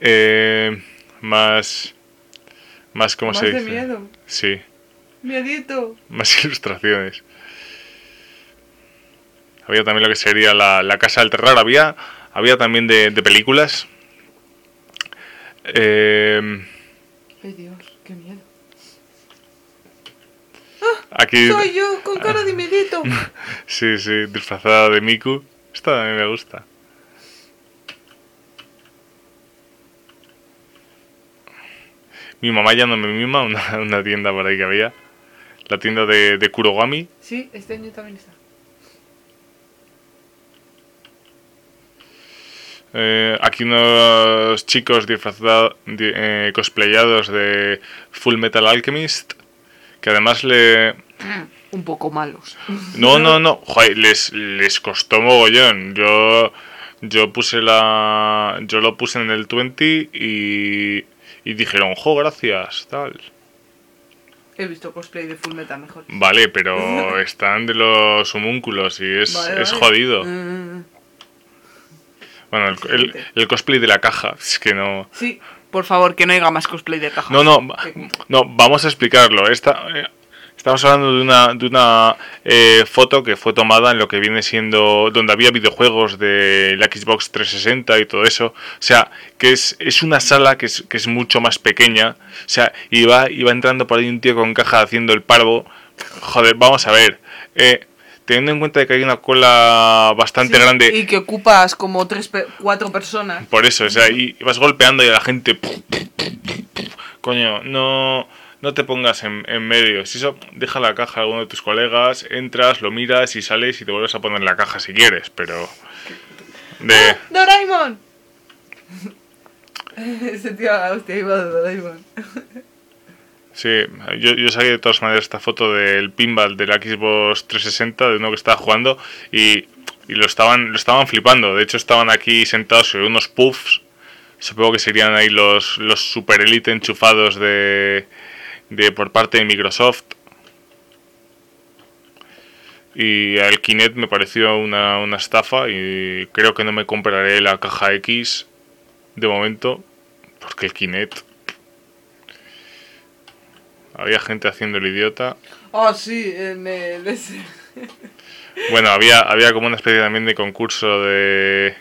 Eh, más. Más, ¿cómo Más se de dice? miedo. Sí, Miedito. más [LAUGHS] ilustraciones. Había también lo que sería la, la Casa del Terror. Había, había también de, de películas. Eh, Ay, Dios, qué miedo. Aquí. Soy yo, con cara de miedito. [LAUGHS] Sí, sí, disfrazada de Miku. Esta a mí me gusta. Mi mamá ya no me mima, una, una tienda por ahí que había. La tienda de, de Kurogami. Sí, este año también está. Eh, aquí unos chicos disfrazados, di- eh, cosplayados de Full Metal Alchemist. Que además le... [CLEARS THROAT] Un poco malos. No, no, no. Joder, les, les costó mogollón. Yo, yo puse la... Yo lo puse en el 20 y... Y dijeron, jo, gracias, tal. He visto cosplay de Full Metal mejor. Vale, pero [LAUGHS] están de los homúnculos y es, Vale, es vale. jodido. Mm, Bueno, el, el- el cosplay de la caja, es que no... sí, por favor, que no haya más cosplay de caja. No, no, no, vamos a explicarlo. Esta, eh, estamos hablando de una, de una eh, foto que fue tomada en lo que viene siendo donde había videojuegos de la Xbox 360 y todo eso. O sea, que es, es una sala que es, que es mucho más pequeña. O sea, iba, iba entrando por ahí un tío con caja haciendo el parvo. Joder, vamos a ver. Eh, teniendo en cuenta que hay una cola bastante Sí, grande. Y que ocupas como tres, cuatro personas. Por eso, o sea, y vas golpeando y a la gente. Coño, no, no te pongas en, en medio. Si eso, deja la caja a alguno de tus colegas, entras, lo miras y sales y te vuelves a poner la caja si quieres, pero. De. ¡Doraemon! [LAUGHS] Ese tío, hostia, iba de Doraemon. [LAUGHS] Sí, yo, yo saqué de todas maneras esta foto del pinball de la Xbox 360, de uno que estaba jugando, y, y lo, estaban, lo estaban flipando. De hecho, estaban aquí sentados sobre unos puffs. Supongo que serían ahí los, los super elite enchufados de, de por parte de Microsoft. Y el Kinect me pareció una, una estafa y creo que no me compraré la caja X de momento porque el Kinect... Había gente haciendo el idiota. Ah, sí, en el ese. Bueno, había, había como una especie también de concurso de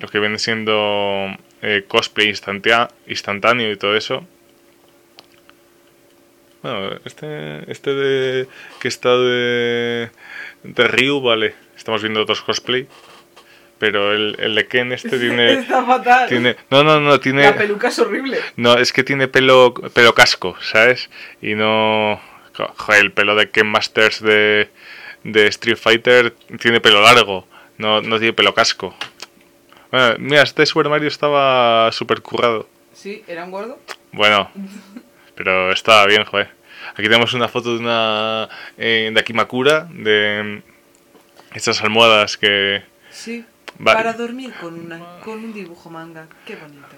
lo que viene siendo eh, cosplay instantea- instantáneo y todo eso. Bueno, este, este de que está de, de Ryu, vale. Estamos viendo otros cosplay. Pero el, el de Ken este tiene... [LAUGHS] Está fatal. tiene no, no, no, tiene... La peluca es horrible. No, es que tiene pelo, pelo casco, ¿sabes? Y no... jo- Joder, el pelo de Ken Masters de, de Street Fighter tiene pelo largo, no, no tiene pelo casco. Bueno, mira, este Super Mario estaba súper currado. Sí, era un gordo. Bueno, pero estaba bien, joder. Aquí tenemos una foto de una... Eh, de Akimakura, de mm, estas almohadas que... Sí. Vale. Para dormir con, una, con un dibujo manga. Qué bonito.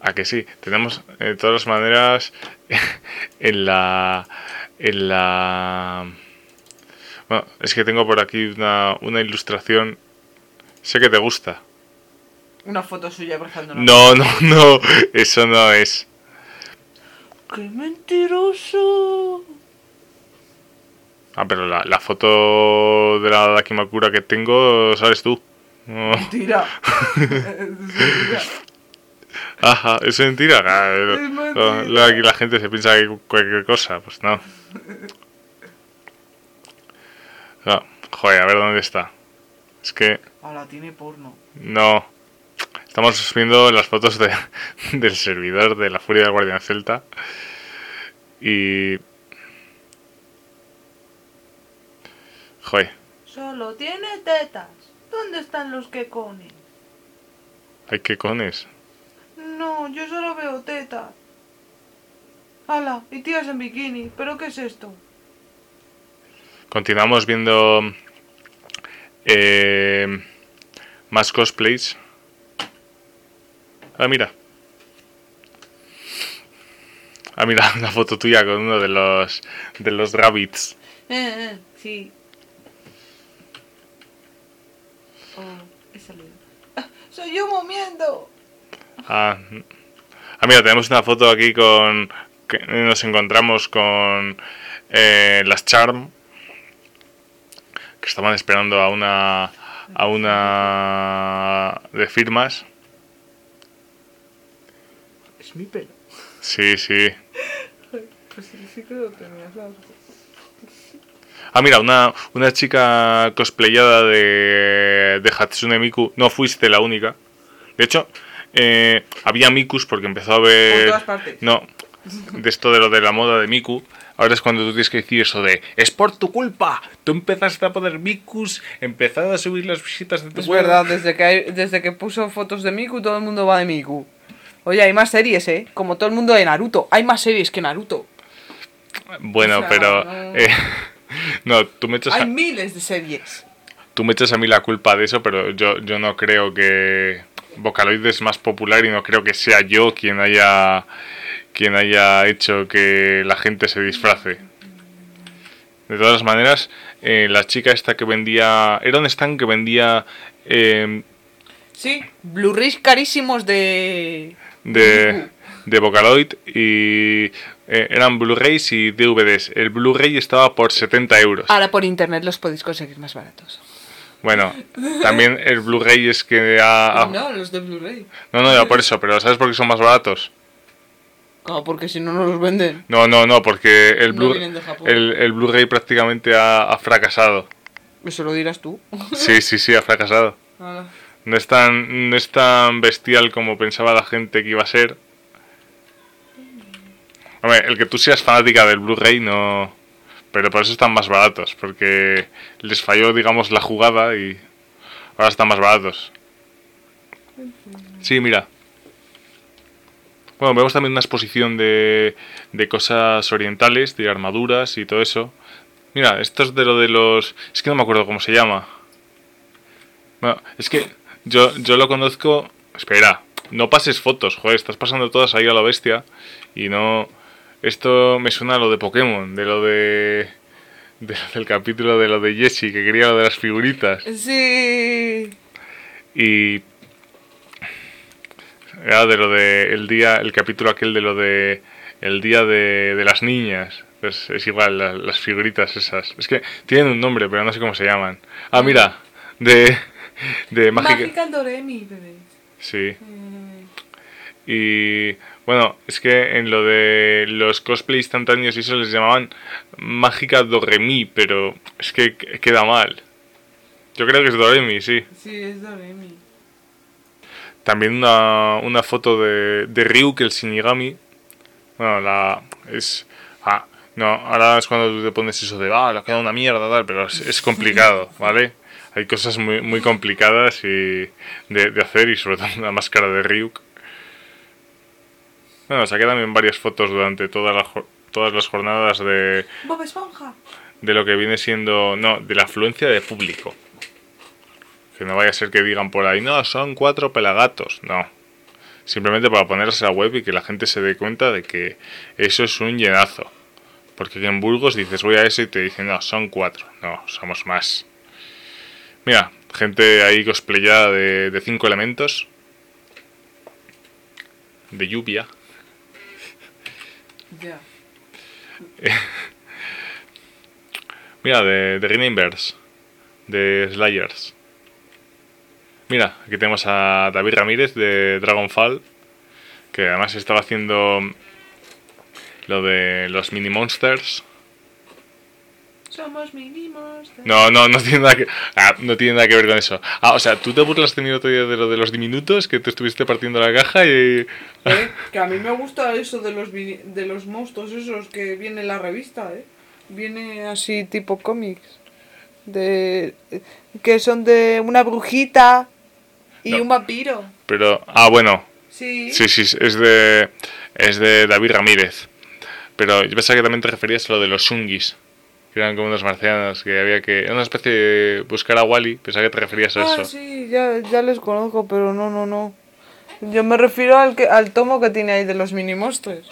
A que sí, tenemos eh, de todas las maneras [LAUGHS] en la en la bueno, es que tengo por aquí una, una ilustración sé que te gusta. Una foto suya abrazando No, no, [LAUGHS] no, eso no es. ¡Qué mentiroso! Ah, pero la, la foto de la Dakimakura que tengo sabes tú. No. Mentira. Es [LAUGHS] mentira. Ajá, es mentira. Ah, lo- mentira. aquí la gente se piensa que cualquier cosa, pues no. Ah, joder, a ver dónde está. Es que Hola, tiene porno. no. Estamos viendo las fotos de, [LAUGHS] del servidor de la Furia del Guardián Celta. Y. Joder, Solo tiene tetas. ¿Dónde están los quecones? hay que cones. No, yo solo veo tetas. Hala, y tías en bikini. ¿Pero qué es esto? Continuamos viendo eh, más cosplays. Ah, mira. Ah, mira, [LAUGHS] una foto tuya con uno de los de los rabbits. Eh, eh, sí. Oh, he salido. Ah, ¡Soy yo momiendo! Ah, ah, mira, tenemos una foto aquí con que nos encontramos con eh, las Charm que estaban esperando a una a una de firmas. Es mi pelo. Sí, sí. Pues sí, sí que lo tenías largo. Ah, mira, una, una chica cosplayada de, de Hatsune Miku. No fuiste la única. De hecho, eh, había Mikus porque empezó a ver... Por todas partes. No, de esto de lo de la moda de Miku. Ahora es cuando tú tienes que decir eso de es por tu culpa. Tú empezaste a poner Mikus, empezaste a subir las visitas de tu Es web". verdad, desde que, hay- desde que puso fotos de Miku, todo el mundo va de Miku. Oye, hay más series, ¿eh? Como todo el mundo de Naruto. Hay más series que Naruto. Bueno, O sea, pero... no. eh, [LAUGHS] no, tú me, echas Hay a, miles de series. tú me echas a mí la culpa de eso, pero yo, yo no creo que Vocaloid es más popular y no creo que sea yo quien haya quien haya hecho que la gente se disfrace. De todas maneras, eh, la chica esta que vendía... Era un stand que vendía eh, Sí, Blu-rays carísimos de... de, de Vocaloid y eh, eran Blu-rays y DVDs. El Blu-ray estaba por 70 euros. Ahora por internet los podéis conseguir más baratos. Bueno, también el Blu-ray es que ha... ha- No, los de Blu-ray. No, no, ya por eso, pero ¿sabes por qué son más baratos? No, porque si no, no los venden. No, no, no, porque el, No Blu- Japón. el, el Blu-ray prácticamente ha, ha fracasado. Eso lo dirás tú. Sí, sí, sí, ha fracasado. Hala. No es tan, no es tan bestial como pensaba la gente que iba a ser. Hombre, el que tú seas fanática del Blu-ray no... Pero por eso están más baratos, porque les falló, digamos, la jugada y ahora están más baratos. Sí, mira. Bueno, vemos también una exposición de, de cosas orientales, de armaduras y todo eso. Mira, esto es de lo de los... Es que no me acuerdo cómo se llama. Bueno, es que yo, yo lo conozco... Espera, no pases fotos, joder, estás pasando todas ahí a la bestia y no... Esto me suena a lo de Pokémon, de lo de... de- del capítulo de lo de Jesse, que quería lo de las figuritas. Sí. Y. Era de lo de. El día. El capítulo aquel de lo de. El día de, de las niñas. Pues es igual, la- las figuritas esas. Es que tienen un nombre, pero no sé cómo se llaman. Ah, mira. De. De. Magical Doremi, bebé. Sí. Mm, Y. Bueno, es que en lo de los cosplay instantáneos y eso les llamaban Mágica Doremi, pero es que qu- queda mal. Yo creo que es Doremi, sí. Sí, es Doremi. También una, una foto de, de Ryuk, el Shinigami. Bueno, la. Es. Ah, no, ahora es cuando tú te pones eso de. Ah, le queda una mierda, tal, pero es, es complicado, [LAUGHS] ¿vale? Hay cosas muy, muy complicadas y de, de hacer y sobre todo la máscara de Ryuk. Bueno, saqué también varias fotos durante toda la todas las jornadas de, Bob Esponja. de lo que viene siendo. No, de la afluencia de público. Que no vaya a ser que digan por ahí, no, son cuatro pelagatos. No. Simplemente para ponerse a la web y que la gente se dé cuenta de que eso es un llenazo. Porque aquí en Burgos dices, voy a eso y te dicen, no, son cuatro. No, somos más. Mira, gente ahí cosplayada de, de cinco elementos. De lluvia. [LAUGHS] Mira, de, de Inverse. De Slayers. Mira, aquí tenemos a David Ramírez de Dragonfall. Que además estaba haciendo lo de los mini monsters. Somos mínimos. No, no, no tiene nada que, ah, no tiene nada que ver con eso. Ah, o sea, tú te burlas tenido otro día de lo de los diminutos, que te estuviste partiendo la caja y... Eh, [LAUGHS] que a mí me gusta eso de los de los monstruos esos que viene en la revista, ¿eh? Viene así tipo cómics. De que son de una brujita y No. un vampiro. Pero, ah, bueno, Sí. sí, sí, es de, es de David Ramírez. Pero yo pensaba que también te referías a lo de los Shungis. Que eran como unos marcianos, que había que... Era una especie de buscar a Wally, pensaba que te referías a Ah, eso. sí, ya, ya les conozco, pero no, no, no. Yo me refiero al que al tomo que tiene ahí de los mini monstruos.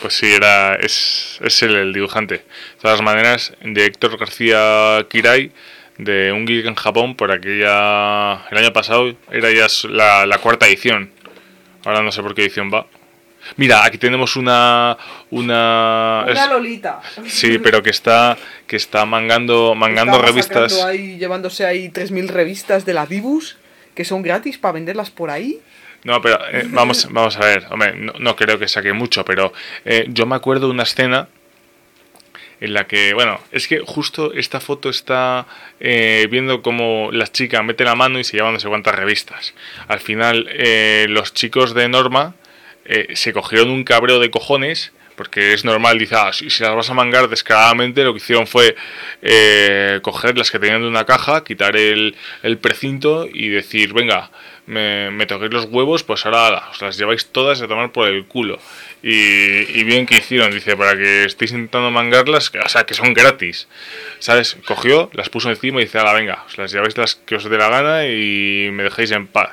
Pues sí, era, es, es él el dibujante. De todas maneras, de Héctor García Kirai, de Un Geek en Japón, por aquella. El año pasado era ya la, la cuarta edición. Ahora no sé por qué edición va. Mira, aquí tenemos una. Una. Una Lolita. sí, pero que está. Que está mangando, mangando Está revistas. Ahí, llevándose ahí 3.000 revistas de la Dibus que son gratis para venderlas por ahí. No, pero eh, vamos, vamos a ver. Hombre, no, no creo que saque mucho, pero eh, yo me acuerdo de una escena en la que, bueno, es que justo esta foto está eh, viendo cómo la chica mete la mano y se lleva no sé cuántas revistas. Al final, eh, los chicos de Norma eh, se cogieron un cabreo de cojones. Porque es normal, dice, ah, si, las vas a mangar descaradamente, lo que hicieron fue eh, coger las que tenían de una caja, quitar el, precinto y decir, venga, me, me toquéis los huevos, pues ahora os las lleváis todas a tomar por el culo. Y, bien que hicieron, dice, para que estéis intentando mangarlas, o sea, que son gratis. ¿Sabes? Cogió, las puso encima y dice, ala, venga, os las lleváis las que os dé la gana y me dejáis en paz.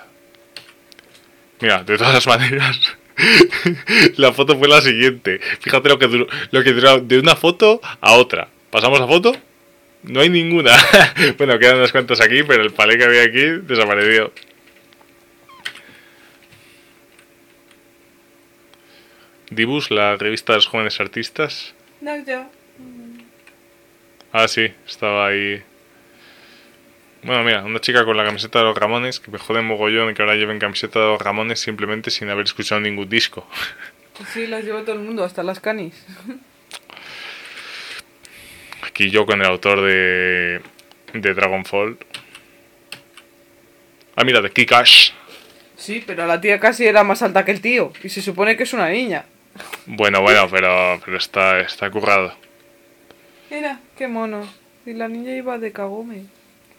Mira, de todas [LAUGHS] maneras, [LAUGHS] la foto fue la siguiente. Fíjate lo que duró, lo que duró de una foto a otra. ¿Pasamos a foto? No hay ninguna. [LAUGHS] bueno, quedan unas cuantas aquí, pero el palé que había aquí desapareció. Dibus, la revista de los jóvenes artistas. No, yo. Ah, sí, estaba ahí. Bueno, mira, una chica con la camiseta de los Ramones, que me jode mogollón que ahora lleven camiseta de los Ramones simplemente sin haber escuchado ningún disco. Sí, las lleva todo el mundo, hasta las canis. Aquí yo con el autor de, de Dragonfall. Ah, mira, de Kikash. Sí, pero la tía casi era más alta que el tío. Y se supone que es una niña. Bueno, bueno, pero, pero está, está currado. Mira, qué mono. Y la niña iba de Kagome.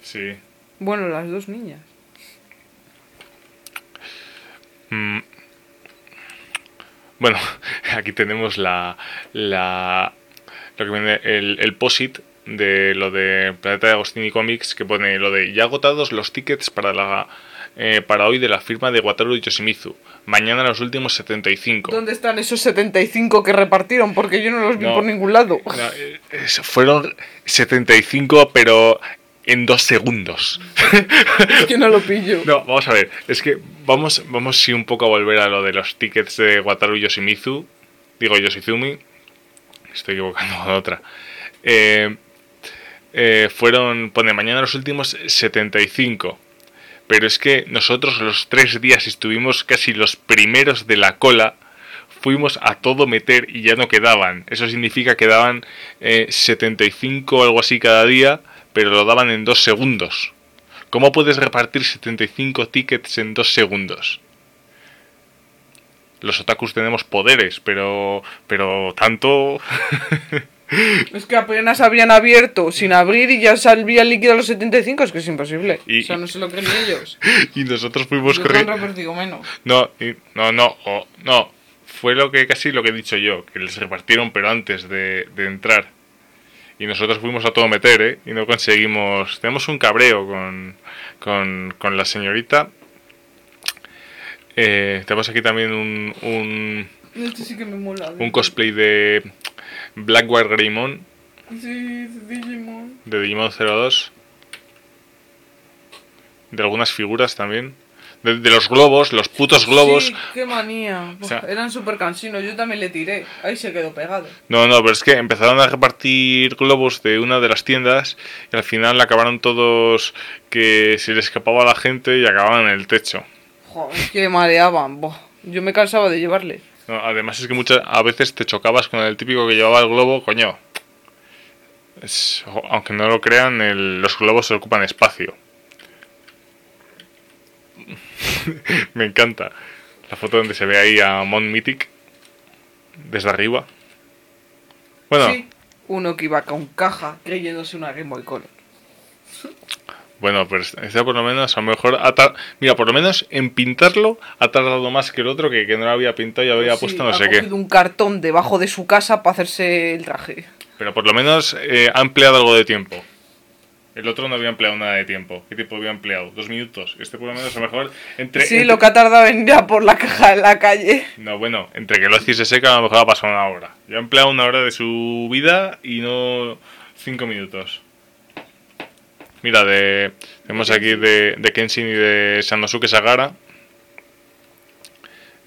Sí. Bueno, las dos niñas. Mm. Bueno, [LAUGHS] aquí tenemos la, la lo que viene el, el posit de lo de Planeta de Agostini Comics que pone lo de ya agotados los tickets para la eh, para hoy de la firma de Wataru y Yoshimizu. Mañana los últimos 75. ¿Dónde están esos 75 que repartieron? Porque yo no los vi No. por ningún lado. No, eh, fueron 75, pero en dos segundos. [LAUGHS] Es que no lo pillo. No, vamos a ver. Es que vamos, vamos sí un poco a volver a lo de los tickets de Wataru Yoshimizu. Digo Yoshizumi. Estoy equivocando con otra. Eh, eh, fueron, pone mañana los últimos 75. Pero es que nosotros los tres días estuvimos casi los primeros de la cola. Fuimos a todo meter y ya no quedaban. Eso significa que daban eh, 75 o algo así cada día, pero lo daban en dos segundos. ¿Cómo puedes repartir 75 tickets en dos segundos? Los otakus tenemos poderes, pero. Pero tanto. [LAUGHS] Es que apenas habían abierto sin abrir y ya salía líquido a los 75. Es que es imposible. Y- o sea, no se lo creen ellos. [LAUGHS] y nosotros fuimos corriendo. No, y- no, no, o- no. Fue lo que casi lo que he dicho yo, que les repartieron, pero antes de, de entrar. Y nosotros fuimos a todo meter, ¿eh? Y no conseguimos. Tenemos un cabreo con, con, con la señorita. Eh, tenemos aquí también un, un, Este sí que me mola. un cosplay de Blackwire Greymon Sí, de Digimon. de Digimon 02. De algunas figuras también. De, de los globos, los putos globos. Sí, qué manía. O sea- Eran súper cansinos. Yo también le tiré. Ahí se quedó pegado. No, no, pero es que empezaron a repartir globos de una de las tiendas y al final acabaron todos que se les escapaba a la gente y acababan en el techo. Joder, que mareaban. Yo me cansaba de llevarle. No, además es que muchas a veces te chocabas con el típico que llevaba el globo, coño. Es- aunque no lo crean, el- los globos se ocupan espacio. [LAUGHS] Me encanta la foto donde se ve ahí a Mon Mythic desde arriba. Bueno, Sí. Uno que iba con caja creyéndose una Game Boy Color. Bueno, pues este por lo menos a lo mejor Mira, por lo menos en pintarlo ha tardado más que el otro que, que no lo había pintado y había Sí, puesto no ha sé qué. cogido un cartón debajo de su casa para hacerse el traje. Pero por lo menos eh, ha empleado algo de tiempo. El otro no había empleado nada de tiempo. ¿Qué tiempo había empleado? Dos minutos. Este por lo menos a lo mejor entre... Sí, entre- lo que ha tardado en ir a por la caja en la calle. No, bueno, entre que lo hace y se seca a lo mejor ha pasado una hora. Ya ha empleado una hora de su vida y no cinco minutos. Mira, de, tenemos aquí de, de Kenshin y de Sanosuke Sagara.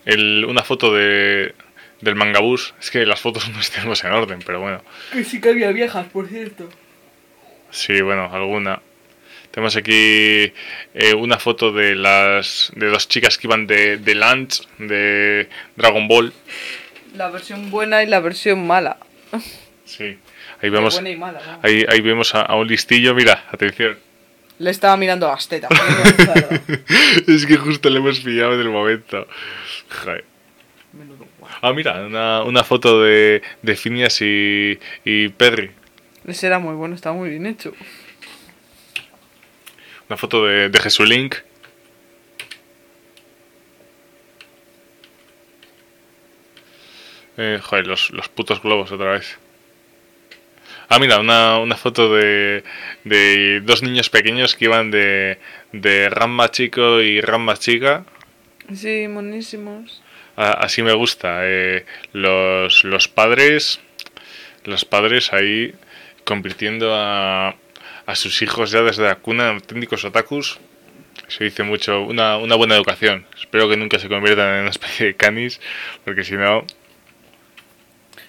El, una foto de, del mangabús. Es que las fotos [LAUGHS] no las tenemos en orden, pero bueno. Que sí que había viejas, por cierto. Sí, bueno, alguna. Tenemos aquí eh, una foto de las de dos chicas que iban de, de lunch de Dragon Ball. La versión buena y la versión mala. Sí. Ahí vemos, Buena y mala, ¿no? ahí, ahí vemos a, a un listillo. Mira, atención. Le estaba mirando las tetas. [LAUGHS] es que justo le hemos pillado en el momento. Joder. Ah, mira, una, una foto de, de Phineas y, y Perry. Ese era muy bueno, estaba muy bien hecho. Una foto de, de Jesulink. Eh, joder, los, los putos globos otra vez. Ah, mira, una, una foto de, de dos niños pequeños que iban de, de Ramma chico y Ramma chica. Sí, monísimos. Así me gusta. eh, los, los padres, los padres ahí convirtiendo a, a sus hijos ya desde la cuna en auténticos otakus. Se dice mucho, una, una buena educación. Espero que nunca se conviertan en una especie de canis, porque si no...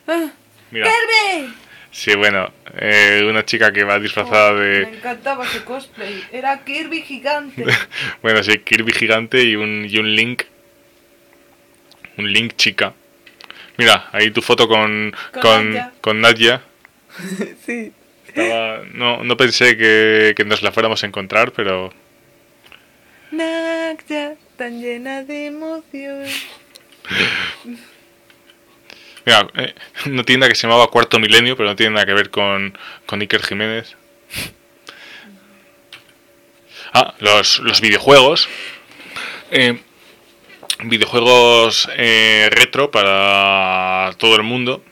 ¡Ah! Mira, ¡Kirby! sí, bueno, eh, una chica que va disfrazada Oh, Me de... encantaba ese cosplay. Era Kirby gigante. [LAUGHS] Bueno, sí, Kirby gigante y un, y un Link. Un Link chica. Mira, ahí tu foto con, Con con, Nadia. con Nadia. [LAUGHS] sí. Estaba- no, no pensé que, que nos la fuéramos a encontrar, pero Nadia, tan llena de emoción. [LAUGHS] mira, eh, una tienda que se llamaba Cuarto Milenio, pero no tiene nada que ver con, con Iker Jiménez. [LAUGHS] Ah, los, los videojuegos. Eh, videojuegos eh, retro para todo el mundo.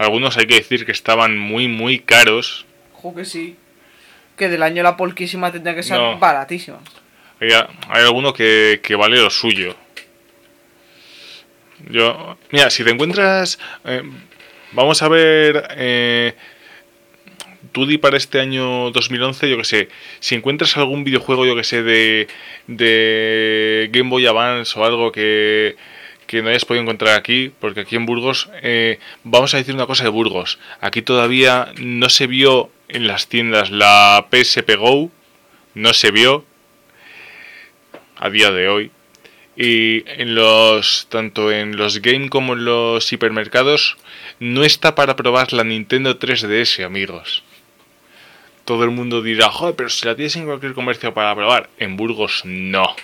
Algunos hay que decir que estaban muy, muy caros. Jo que sí. Que del año la polquísima tendría que ser No. baratísima. Hay, hay alguno que, que vale lo suyo. Yo, mira, si te encuentras, eh, vamos a ver, eh, tú di para este año 2011, yo que sé, si encuentras algún videojuego, yo que sé, de, de Game Boy Advance o algo que, que no hayas podido encontrar aquí, porque aquí en Burgos, eh, vamos a decir una cosa de Burgos, aquí todavía no se vio en las tiendas la PSP Go, no se vio a día de hoy. Y en los tanto en los game como en los hipermercados no está para probar la Nintendo 3DS, amigos. Todo el mundo dirá, joder, pero si la tienes en cualquier comercio para probar, en Burgos no.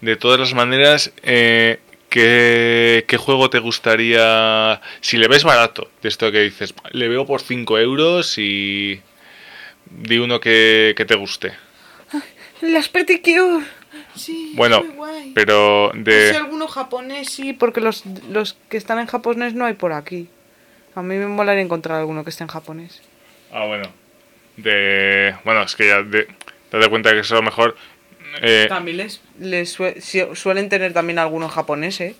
De todas las maneras, eh, ¿qué, ¿qué juego te gustaría? Si le ves barato, de esto que dices, le veo por 5 euros y di uno que, que te guste. Las Peticure. Sí, Bueno, muy guay. pero Si de... alguno japonés, sí, porque los, los que están en japonés no hay por aquí. A mí me molaría encontrar alguno que esté en japonés. Ah, bueno. De... Bueno, es que ya de, date cuenta que eso a lo mejor... eh, También les, suelen tener también alguno en japonés, ¿eh?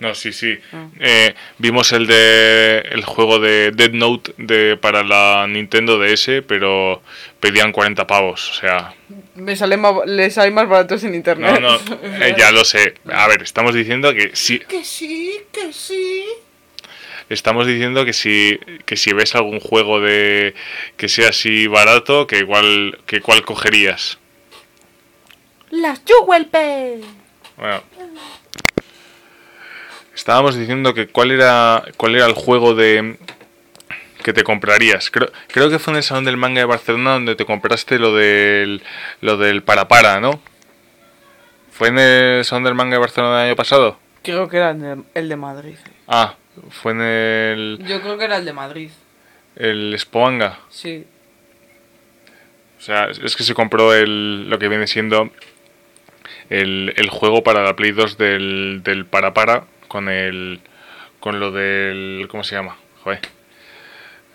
no, sí, sí. Ah. Eh, vimos el de el juego de Dead Note de, para la Nintendo DS, pero pedían 40 pavos. O sea, Me sale más, les sale más baratos en internet. no, no, eh, [LAUGHS] ya lo sé. A ver, estamos diciendo que sí, Que sí, que sí. estamos diciendo que si que si ves algún juego de que sea así barato, que igual que cuál cogerías. Las Yuwelpe. Bueno. Estábamos diciendo que cuál era cuál era el juego de que te comprarías. Creo, creo que fue en el Salón del Manga de Barcelona donde te compraste lo del lo del para para, ¿no? ¿Fue en el Salón del Manga de Barcelona del año pasado? Creo que era el de, el de Madrid. Ah, fue en el Yo creo que era el de Madrid. el Spoanga. Sí. O sea, es es que se compró el, lo que viene siendo el, el juego para la Play 2 del, para para con el con lo del ¿cómo se llama? Joder.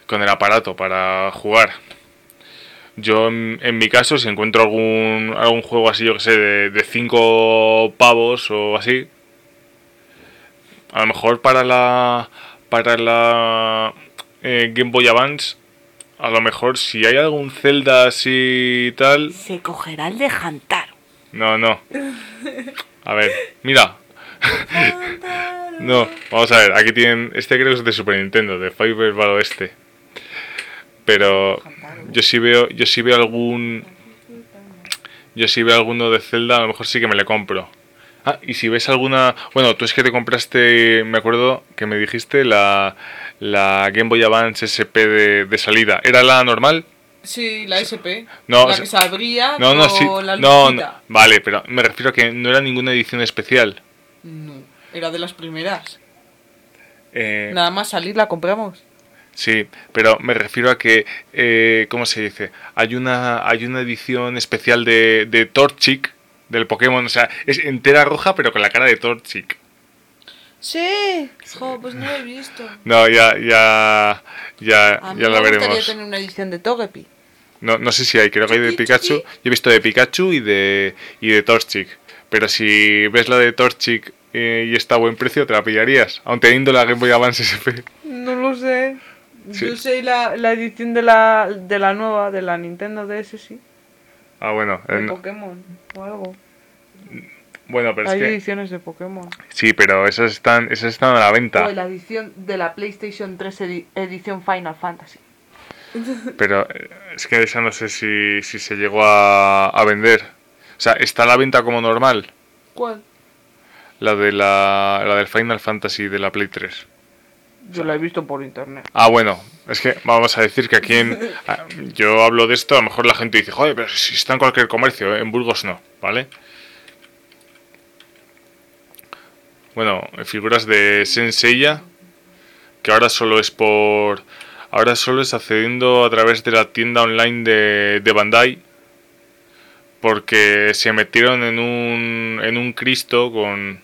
Con el aparato para jugar. Yo en, en mi caso si encuentro algún algún juego así, yo que sé, de, de cinco pavos o así, a lo mejor para la para la eh, Game Boy Advance a lo mejor si hay algún Zelda así y tal. Se cogerá el de Hantaro. No, no. A ver, mira. No, vamos a ver, aquí tienen. Este creo que es de Super Nintendo, de Fiber Ball Oeste. Pero yo sí veo, yo sí veo algún. Yo sí veo alguno de Zelda, a lo mejor sí que me le compro. Ah, y si ves alguna. Bueno, tú es que te compraste, me acuerdo que me dijiste la, la Game Boy Advance SP de, de salida. ¿Era la normal? Sí, la SP. No, o la sea- que se abría No, no, sí. la No, no, vale, pero me refiero a que no era ninguna edición especial. No, era de las primeras. Eh, Nada más salir la compramos. Sí, pero me refiero a que, eh, ¿cómo se dice? Hay una, hay una edición especial de, de Torchic del Pokémon, o sea, es entera roja pero con la cara de Torchic. Sí. Jo, pues no lo he visto. No, ya, ya, ya, A mí ya me la gustaría veremos. tener una edición de Togepi. No, no sé si hay, creo que hay de Pikachu. Yo he visto de Pikachu y de, y de Torchic. Pero si ves la de Torchic eh, y está a buen precio, te la pillarías. Aun teniendo la Game Boy Advance SP. No lo sé. Sí. Yo sé la, la edición de la, de la nueva, de la Nintendo DS, sí. Ah, bueno. De. Pokémon o algo. Bueno, pero es Hay que... ediciones de Pokémon. Sí, pero esas están, esas están a la venta. O la edición de la PlayStation 3 edi- edición Final Fantasy. Pero eh, es que esa no sé si, si se llegó a, a vender. O sea, está a la venta como normal. ¿Cuál? La de la, la del Final Fantasy de la Play 3. Yo la he visto por internet. Ah, bueno, es que vamos a decir que aquí en... [LAUGHS] Yo hablo de esto, a lo mejor la gente dice, joder, pero si está en cualquier comercio, ¿eh? en Burgos no, ¿vale? Bueno, figuras de Senseiya, que ahora solo es por... Ahora solo es accediendo a través de la tienda online de, de Bandai, porque se metieron en un, en un Cristo con...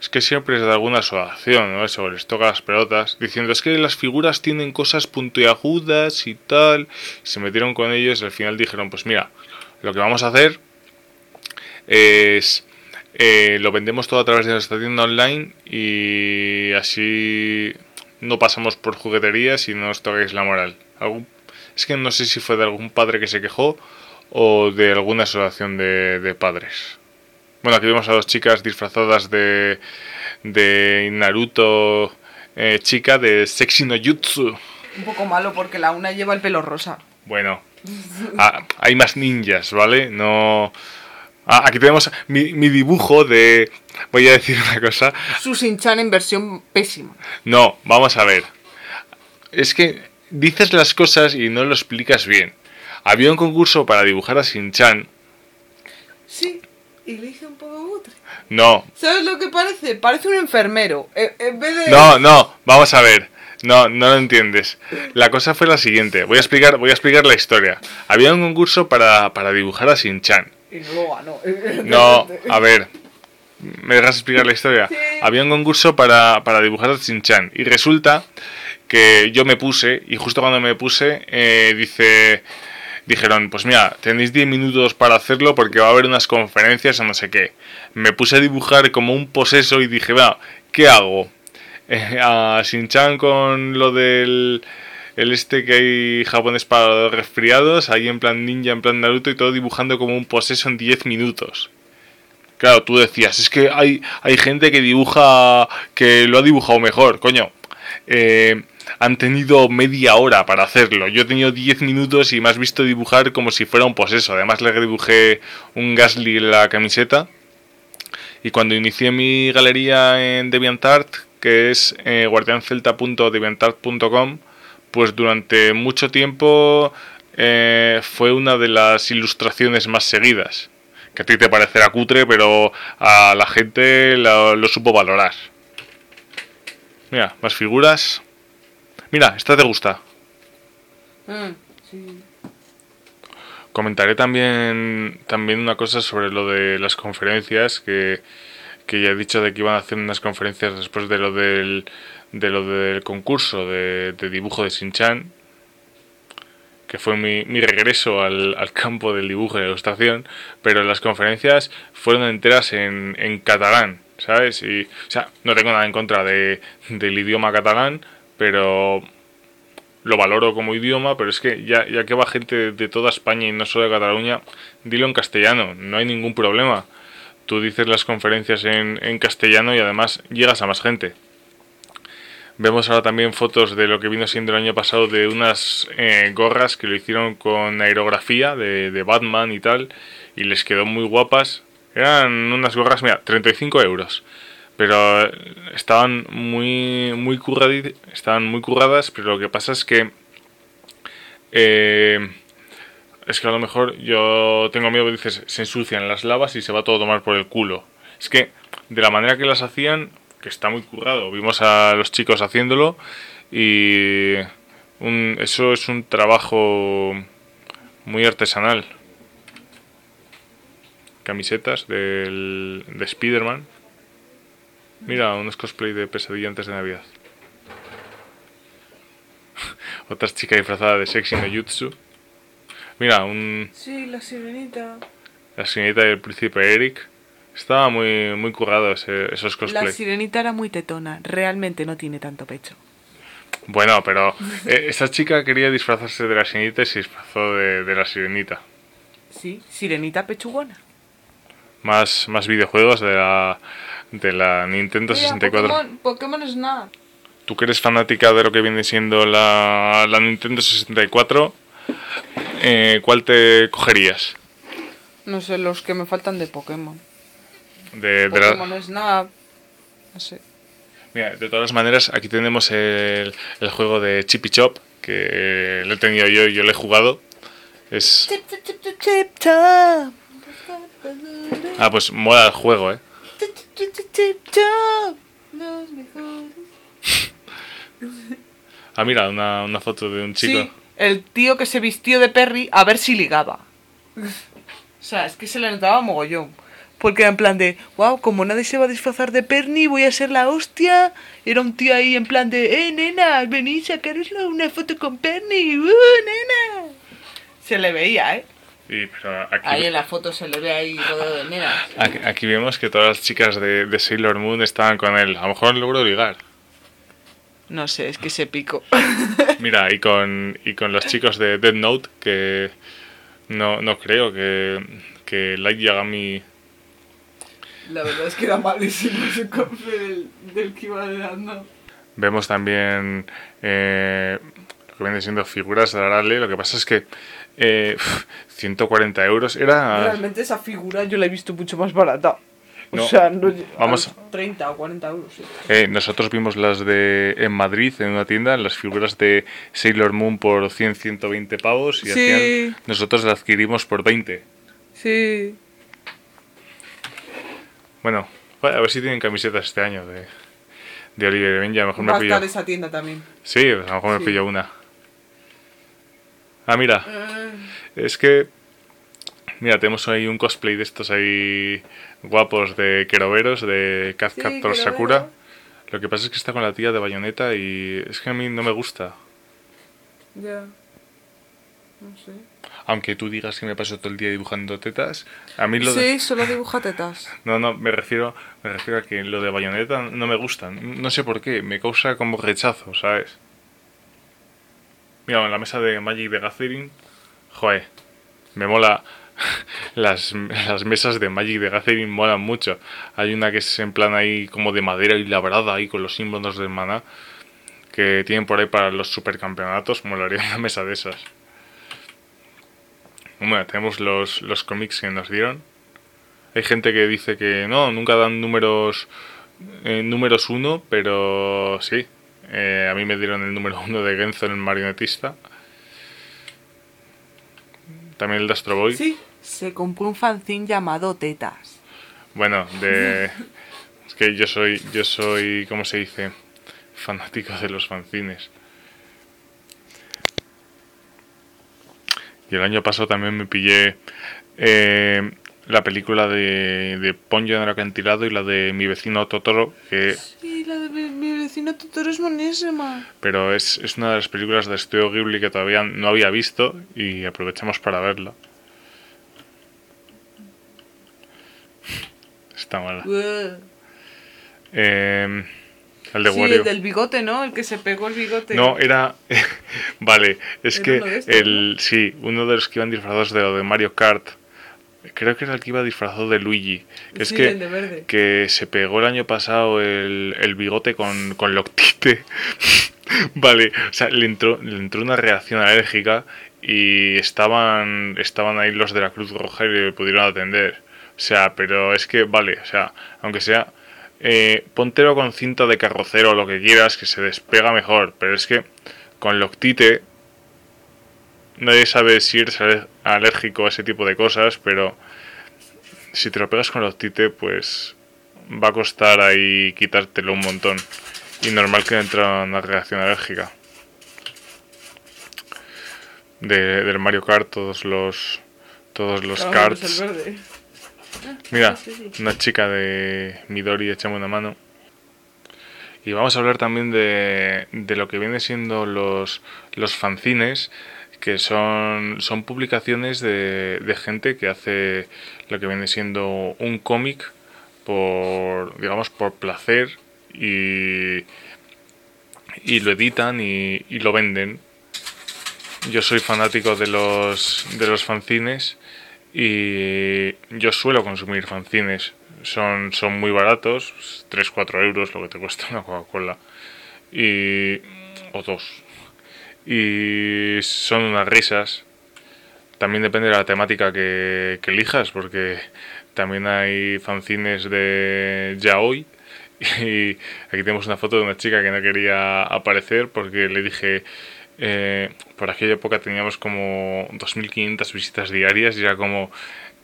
Es que siempre es de alguna asociación, ¿no? Eso, les toca las pelotas, diciendo es que las figuras tienen cosas puntiagudas y tal. Se metieron con ellos y al final dijeron, pues mira, Lo que vamos a hacer es eh, lo vendemos todo a través de nuestra tienda online y así no pasamos por jugueterías y no os toquéis la moral. es que no sé si fue de algún padre que se quejó o de alguna asociación de, padres. Bueno, aquí vemos a dos chicas disfrazadas de, de Naruto eh, chica de Sexy no Jutsu. Un poco malo porque la una lleva el pelo rosa. Bueno, ah, hay más ninjas, ¿vale? No... Ah, aquí tenemos mi, mi, dibujo de... Voy a decir una cosa. Su Shin-Chan en versión pésima. No, vamos a ver. Es que dices las cosas y no lo explicas bien. Había un concurso para dibujar a Shin-Chan. Sí, y le hice un poco butre. No. ¿Sabes lo que parece? Parece un enfermero. En vez de... No, no, vamos a ver. No, no lo entiendes. La cosa fue la siguiente. Voy a explicar, voy a explicar la historia. Había un concurso para, para dibujar a Shin-Chan. Y no lo ganó. [LAUGHS] No, a ver. ¿Me dejas explicar la historia? Había un concurso para, para dibujar a Shin-Chan. Y resulta que yo me puse, y justo cuando me puse, eh, dice dijeron, pues mira, tenéis 10 minutos para hacerlo porque va a haber unas conferencias o no sé qué. Me puse a dibujar como un poseso y dije, va, ¿qué hago? [LAUGHS] Eh, a Shin-Chan con lo del el este que hay japonés para los resfriados, ahí en plan ninja, en plan Naruto y todo dibujando como un poseso en 10 minutos. Claro, tú decías, es que hay, hay gente que dibuja, que lo ha dibujado mejor, coño. Eh, han tenido media hora para hacerlo. Yo he tenido 10 minutos y me has visto dibujar como si fuera un poseso. Además le dibujé un Gasly en la camiseta. Y cuando inicié mi galería en DeviantArt, que es eh, guardiancelta.deviantart.com, pues durante mucho tiempo eh, fue una de las ilustraciones más seguidas. Que a ti te parecerá cutre, pero a la gente lo supo valorar. Mira, más figuras. Mira, esta te gusta. Mm, sí. Comentaré también, también una cosa sobre lo de las conferencias, que, que ya he dicho de que iban a hacer unas conferencias después de lo del, de lo del concurso de, dibujo de Sinchan, que fue mi, mi regreso al, al, campo del dibujo y la ilustración, pero las conferencias fueron enteras en, en catalán, ¿sabes? Y, o sea, no tengo nada en contra de, del idioma catalán, pero lo valoro como idioma, pero es que ya, ya que va gente de toda España y no solo de Cataluña, dilo en castellano, no hay ningún problema. Tú dices las conferencias en, en castellano y además llegas a más gente. Vemos ahora también fotos de lo que vino siendo el año pasado de unas eh, gorras que lo hicieron con aerografía de, de, Batman y tal, y les quedó muy guapas. Eran unas gorras, mira, 35 euros pero estaban muy muy estaban muy curradas, pero lo que pasa es que eh, es que a lo mejor yo tengo miedo que dices se ensucian las lavas y se va todo a tomar por el culo. Es que de la manera que las hacían, que está muy currado, vimos a los chicos haciéndolo y eso es un trabajo muy artesanal. Camisetas del, de Spider-Man Mira, unos cosplay de pesadilla antes de Navidad. [LAUGHS] Otra chica disfrazada de sexy no jutsu. Mira, un... Sí, la sirenita. La sirenita del príncipe Eric. Estaba muy, muy currado esos cosplay. La sirenita era muy tetona. Realmente no tiene tanto pecho. Bueno, pero [LAUGHS] eh, esa chica quería disfrazarse de la sirenita y se disfrazó de, de la sirenita. Sí, sirenita pechugona. Más, más videojuegos de la de la Nintendo 64. Pokémon, Pokémon Snap. Tú que eres fanática de lo que viene siendo la, la Nintendo 64, eh, ¿cuál te cogerías? No sé, los que me faltan de Pokémon. De, de Pokémon Snap. No sé. Mira, de todas maneras, aquí tenemos el, el juego de Chippy Chop, que lo he tenido yo y yo lo he jugado. Es... Chip, chip, chip, chip, chop. Ah, pues mola el juego, eh. Ah, mira, una, una foto de un chico. Sí, el tío que se vistió de Perry a ver si ligaba. O sea, es que se le notaba mogollón. Porque era en plan de, wow, como nadie se va a disfrazar de Perry, voy a ser la hostia. Era un tío ahí en plan de, eh, nena, venid a sacaros una foto con Perry, uh, nena. Se le veía, ¿eh? Y, pero aquí, Ahí en la foto se le ve ahí rodeado de nenas. aquí, aquí vemos que todas las chicas de, de Sailor Moon estaban con él. A lo mejor logró ligar. No sé, es que se pico. [LAUGHS] Mira, y con, y con los chicos de Dead Note, que no, no creo que, que Light Yagami... La verdad es que era malísimo ese cofre del, del que iba dando. Vemos también eh, lo que viene siendo figuras de Arale. Lo que pasa es que eh, 140 euros era... Realmente esa figura yo la he visto mucho más barata. O No, sea, no, vamos- a 30 o 40 euros. sí. Eh, nosotros vimos las de en Madrid, en una tienda, las figuras de Sailor Moon por 100, 120 pavos. Y Sí. hacían- nosotros las adquirimos por 20. Sí. Bueno, a ver si tienen camisetas este año de, de Oliver y Benji. A lo mejor me Va pillo... estar esa tienda también. Sí, a lo mejor me pillo una. Ah, mira, Eh, es que... Mira, tenemos ahí un cosplay de estos ahí guapos de Keroveros, de Cat Sí, Captor. Sakura. Lo que pasa es que está con la tía de bayoneta y es que a mí no me gusta. ya. No sé. Aunque tú digas que me paso todo el día dibujando tetas, a mí lo Sí, de... solo dibuja tetas. [LAUGHS] No, no, me refiero, me refiero a que lo de bayoneta no me gusta. No sé por qué, me causa como rechazo, ¿sabes? Mira, en la mesa de Magic de Gathering, joder, me mola. [LAUGHS] Las, las mesas de Magic de Gathering molan mucho. Hay una que es en plan ahí como de madera y labrada ahí con los símbolos del maná que tienen por ahí para los supercampeonatos. Molaría [LAUGHS] una mesa de esas. Bueno, tenemos los, los cómics que nos dieron. Hay gente que dice que no, nunca dan números eh, números uno, pero sí. Eh, a mí me dieron el número uno de Genzo en el marionetista. También el de Astro Boy. Sí, se compró un fanzine llamado Tetas. Bueno, de [LAUGHS] es que yo soy yo soy, ¿cómo se dice? fanático de los fanzines. Y el año pasado también me pillé eh, la película de, de Ponyo en el acantilado y la de mi vecino Totoro, que Sí, la de mi, mi vecino Totoro es buenísima. pero es, es una de las películas de Estudio Ghibli que todavía no había visto y aprovechamos para verla. Está mala. Eh, el de sí, Wario. el del bigote, ¿no? El que se pegó el bigote. No, era. [LAUGHS] vale, es Era que estos, el. Sí, uno de los que iban disfrazados de lo de Mario Kart. Creo que era el que iba disfrazado de Luigi. Que es que, el de verde. que se pegó el año pasado el, el bigote con, con Loctite. [LAUGHS] vale, o sea, le entró, le entró una reacción alérgica y estaban, estaban ahí los de la Cruz Roja y le pudieron atender. O sea, pero es que, vale, o sea, aunque sea. Eh, póntelo con cinta de carrocero o lo que quieras, que se despega mejor. Pero es que con Loctite nadie sabe si eres alérgico a ese tipo de cosas, pero si te lo pegas con Loctite, pues va a costar ahí quitártelo un montón. Y normal que entra una reacción alérgica. De, del Mario Kart, todos los todos los Claro, karts. Verde. Mira, una chica de Midori, echame una mano. Y vamos a hablar también de, de lo que viene siendo los, los fanzines, que son, son publicaciones de, de gente que hace lo que viene siendo un cómic por, digamos, por placer y, y lo editan y, y lo venden. Yo soy fanático de los, de los fanzines y yo suelo consumir fanzines. Son, son muy baratos, 3-4 euros lo que te cuesta una Coca-Cola. Y. o dos. Y son unas risas. También depende de la temática que, que elijas, porque también hay fanzines de yaoi. [LAUGHS] Y aquí tenemos una foto de una chica que no quería aparecer porque le dije. Eh, por aquella época teníamos como 2.500 visitas diarias y era como.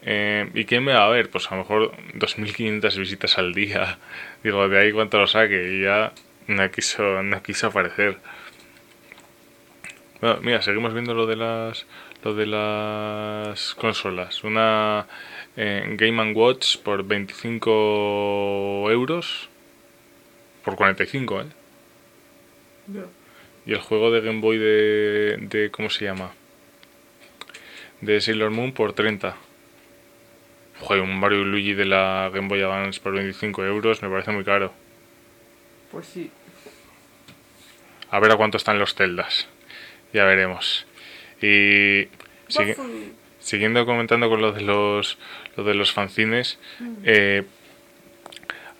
eh, ¿Y quién me va a ver? Pues a lo mejor 2.500 visitas al día. [LAUGHS] Digo, de ahí cuánto lo saque y ya no quiso, no quiso aparecer. Bueno, mira, seguimos viendo lo de las lo de las consolas. Una eh, Game Watch por 25 euros. Por 45, ¿eh? Ya. Y el juego de Game Boy de, de ¿cómo se llama? de Sailor Moon por 30. Joder, un Mario y Luigi de la Game Boy Advance por 25 euros me parece muy caro. Pues sí. A ver a cuánto están los celdas. Ya veremos. Y Waffle. siguiendo comentando con lo de los, lo de los fanzines, eh,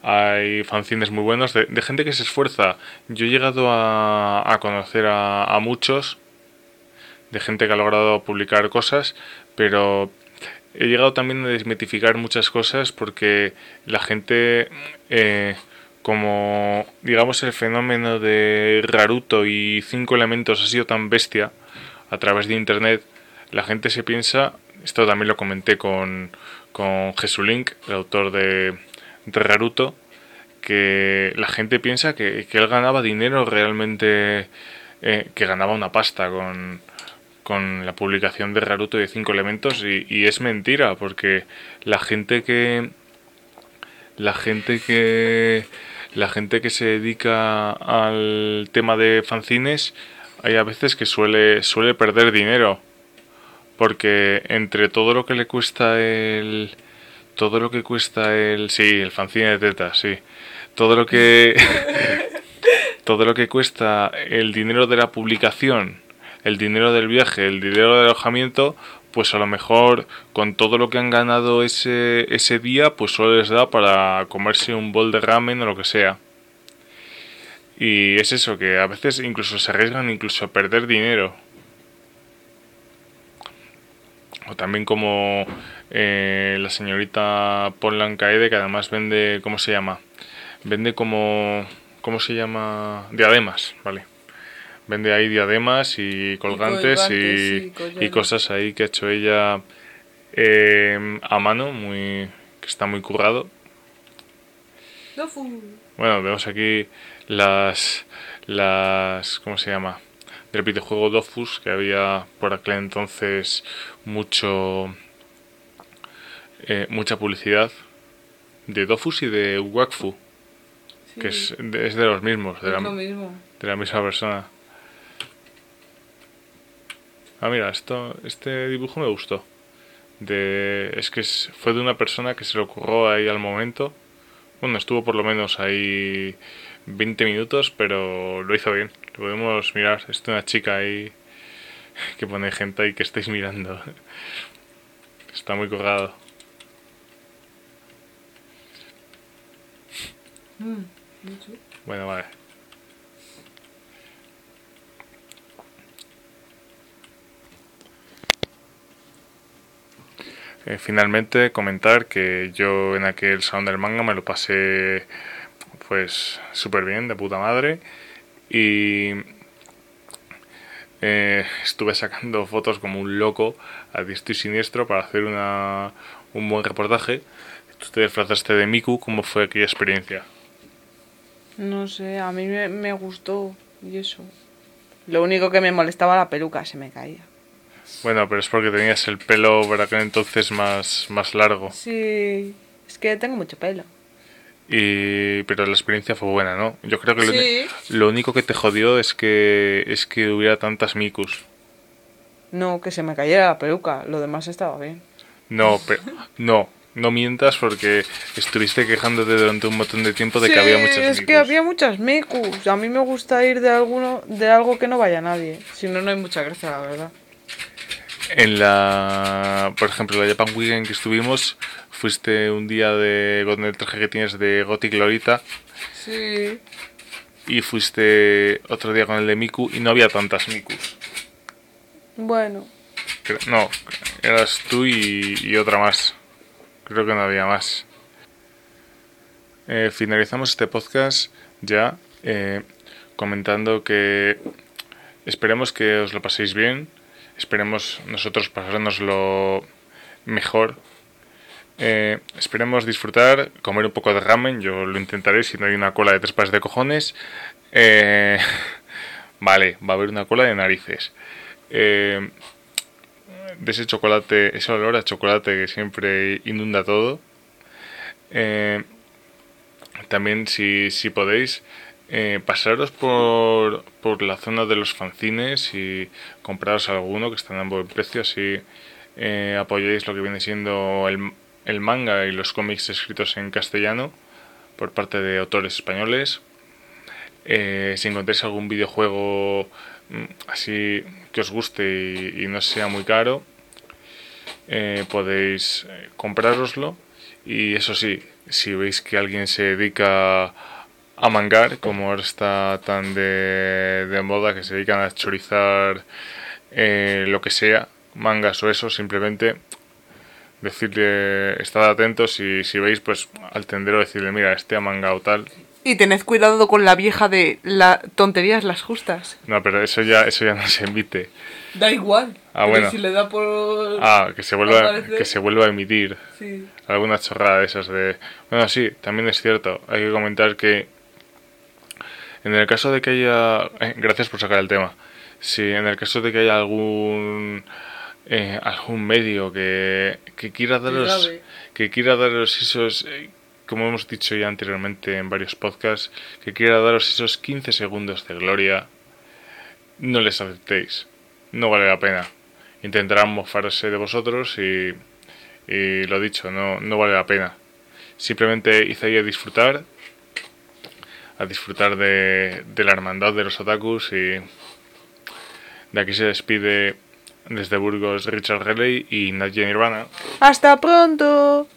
hay fanzines muy buenos de, de gente que se esfuerza. Yo he llegado a, a conocer a, muchos, de gente que ha logrado publicar cosas, pero he llegado también a desmitificar muchas cosas porque la gente, eh, como digamos el fenómeno de Raruto y cinco elementos ha sido tan bestia a través de internet, la gente se piensa, esto también lo comenté con, con Jesulink, el autor de Raruto, que la gente piensa que, que él ganaba dinero realmente, eh, que ganaba una pasta con, con la publicación de Raruto de cinco elementos y, es mentira porque la gente que la gente que la gente que se dedica al tema de fanzines hay a veces que suele suele perder dinero porque entre todo lo que le cuesta el todo lo que cuesta el sí el fanzine de tetas sí todo lo que [LAUGHS] todo lo que cuesta el dinero de la publicación, el dinero del viaje, el dinero del alojamiento, pues a lo mejor con todo lo que han ganado ese, ese día, pues solo les da para comerse un bol de ramen o lo que sea. Y es eso, que a veces incluso se arriesgan incluso a perder dinero. O también como eh, la señorita Kaede, que además vende, ¿cómo se llama? Vende como, ¿cómo se llama? Diademas, vale. Vende ahí diademas y colgantes y, colgantes y cosas ahí que ha hecho ella eh, a mano, muy que está muy currado. Waffle. Bueno, vemos aquí las las ¿cómo se llama? del videojuego Dofus que había por aquel entonces mucho eh, mucha publicidad de Dofus y de Wakfu, Sí, que es de, es de los mismos, de es la, lo mismo. de la misma persona. Ah, mira, esto, este dibujo me gustó. De, es que es- fue de una persona que se le ocurrió ahí al momento. Bueno, estuvo por lo menos ahí 20 minutos, pero lo hizo bien. Lo podemos mirar. Es una chica ahí que pone gente ahí que estáis mirando. [LAUGHS] Está muy colgado. Mm. Bueno, vale. Eh, finalmente comentar que yo en aquel salón del manga me lo pasé pues súper bien, de puta madre. Y eh, estuve sacando fotos como un loco a diestro y siniestro para hacer una, un buen reportaje. Tú te disfrazaste de Miku, ¿cómo fue aquella experiencia? No sé, a mí me, me gustó y eso. Lo único que me molestaba la peluca, se me caía. Bueno, pero es porque tenías el pelo por aquel entonces más, más largo. Sí, es que tengo mucho pelo. Y, pero la experiencia fue buena, ¿no? Yo creo que lo, Sí. uni- lo único que te jodió es que es que hubiera tantas mikus. No, que se me cayera la peluca, lo demás estaba bien. No, pero no, no mientas porque estuviste quejándote durante un montón de tiempo de que había muchas es mikus. que había muchas micus. A mí me gusta ir de alguno de algo que no vaya nadie. Si no, no hay mucha gracia, la verdad. En la, por ejemplo, la Japan Weekend que estuvimos, fuiste un día de con el traje que tienes de Gothic Lolita Sí. y fuiste otro día con el de Miku y no había tantas mikus. Bueno, No, eras tú y, y otra más. Creo que no había más. Eh, finalizamos este podcast ya eh, comentando que esperemos que os lo paséis bien. Esperemos nosotros pasárnoslo mejor. Eh, esperemos disfrutar, comer un poco de ramen. Yo lo intentaré si no hay una cola de tres pares de cojones. Eh, [LAUGHS] vale, va a haber una cola de narices. De ese chocolate, ese olor a chocolate que siempre inunda todo. Eh, también si, si podéis, eh, pasaros por, por la zona de los fanzines y compraros alguno que están a buen precio, así eh, lo que viene siendo el, el manga y los cómics escritos en castellano por parte de autores españoles. Eh, si encontráis algún videojuego mm, así que os guste y, no sea muy caro, eh, podéis eh, comprároslo. Y eso sí, si veis que alguien se dedica a mangar, como ahora está tan de, de moda, que se dedican a chorizar lo que sea, mangas o eso, simplemente decirle, estad atentos y si veis, pues al tendero decirle, mira, este ha mangado tal. Y tened cuidado con la vieja de la tonterías las justas. No, pero eso ya, eso ya no se emite. Da igual. Ah, bueno. Si le da por... Ah, que se vuelva, que se vuelva a emitir. Sí. Alguna chorrada de esas de... Bueno, sí, también es cierto. Hay que comentar que en el caso de que haya... eh, gracias por sacar el tema. Si en el caso de que haya algún eh, algún medio que, que quiera daros que quiera daros esos eh, como hemos dicho ya anteriormente en varios podcasts que quiera daros esos 15 segundos de gloria no les aceptéis no vale la pena intentarán mofarse de vosotros y, y lo dicho no, no vale la pena simplemente hice ahí a disfrutar a disfrutar de, la hermandad de los otakus y de aquí se despide desde Burgos Richard Relay y Nadia Nirvana. Hasta pronto.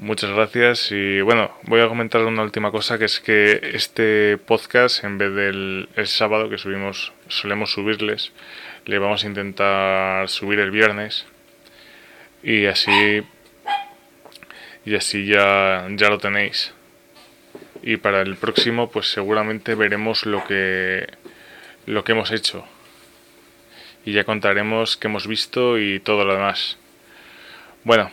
Muchas gracias y bueno, voy a comentar una última cosa que es que este podcast en vez del el sábado que subimos, solemos subirles, le vamos a intentar subir el viernes y así y así ya ya lo tenéis. Y para el próximo pues seguramente veremos lo que lo que hemos hecho y ya contaremos qué hemos visto y todo lo demás. Bueno,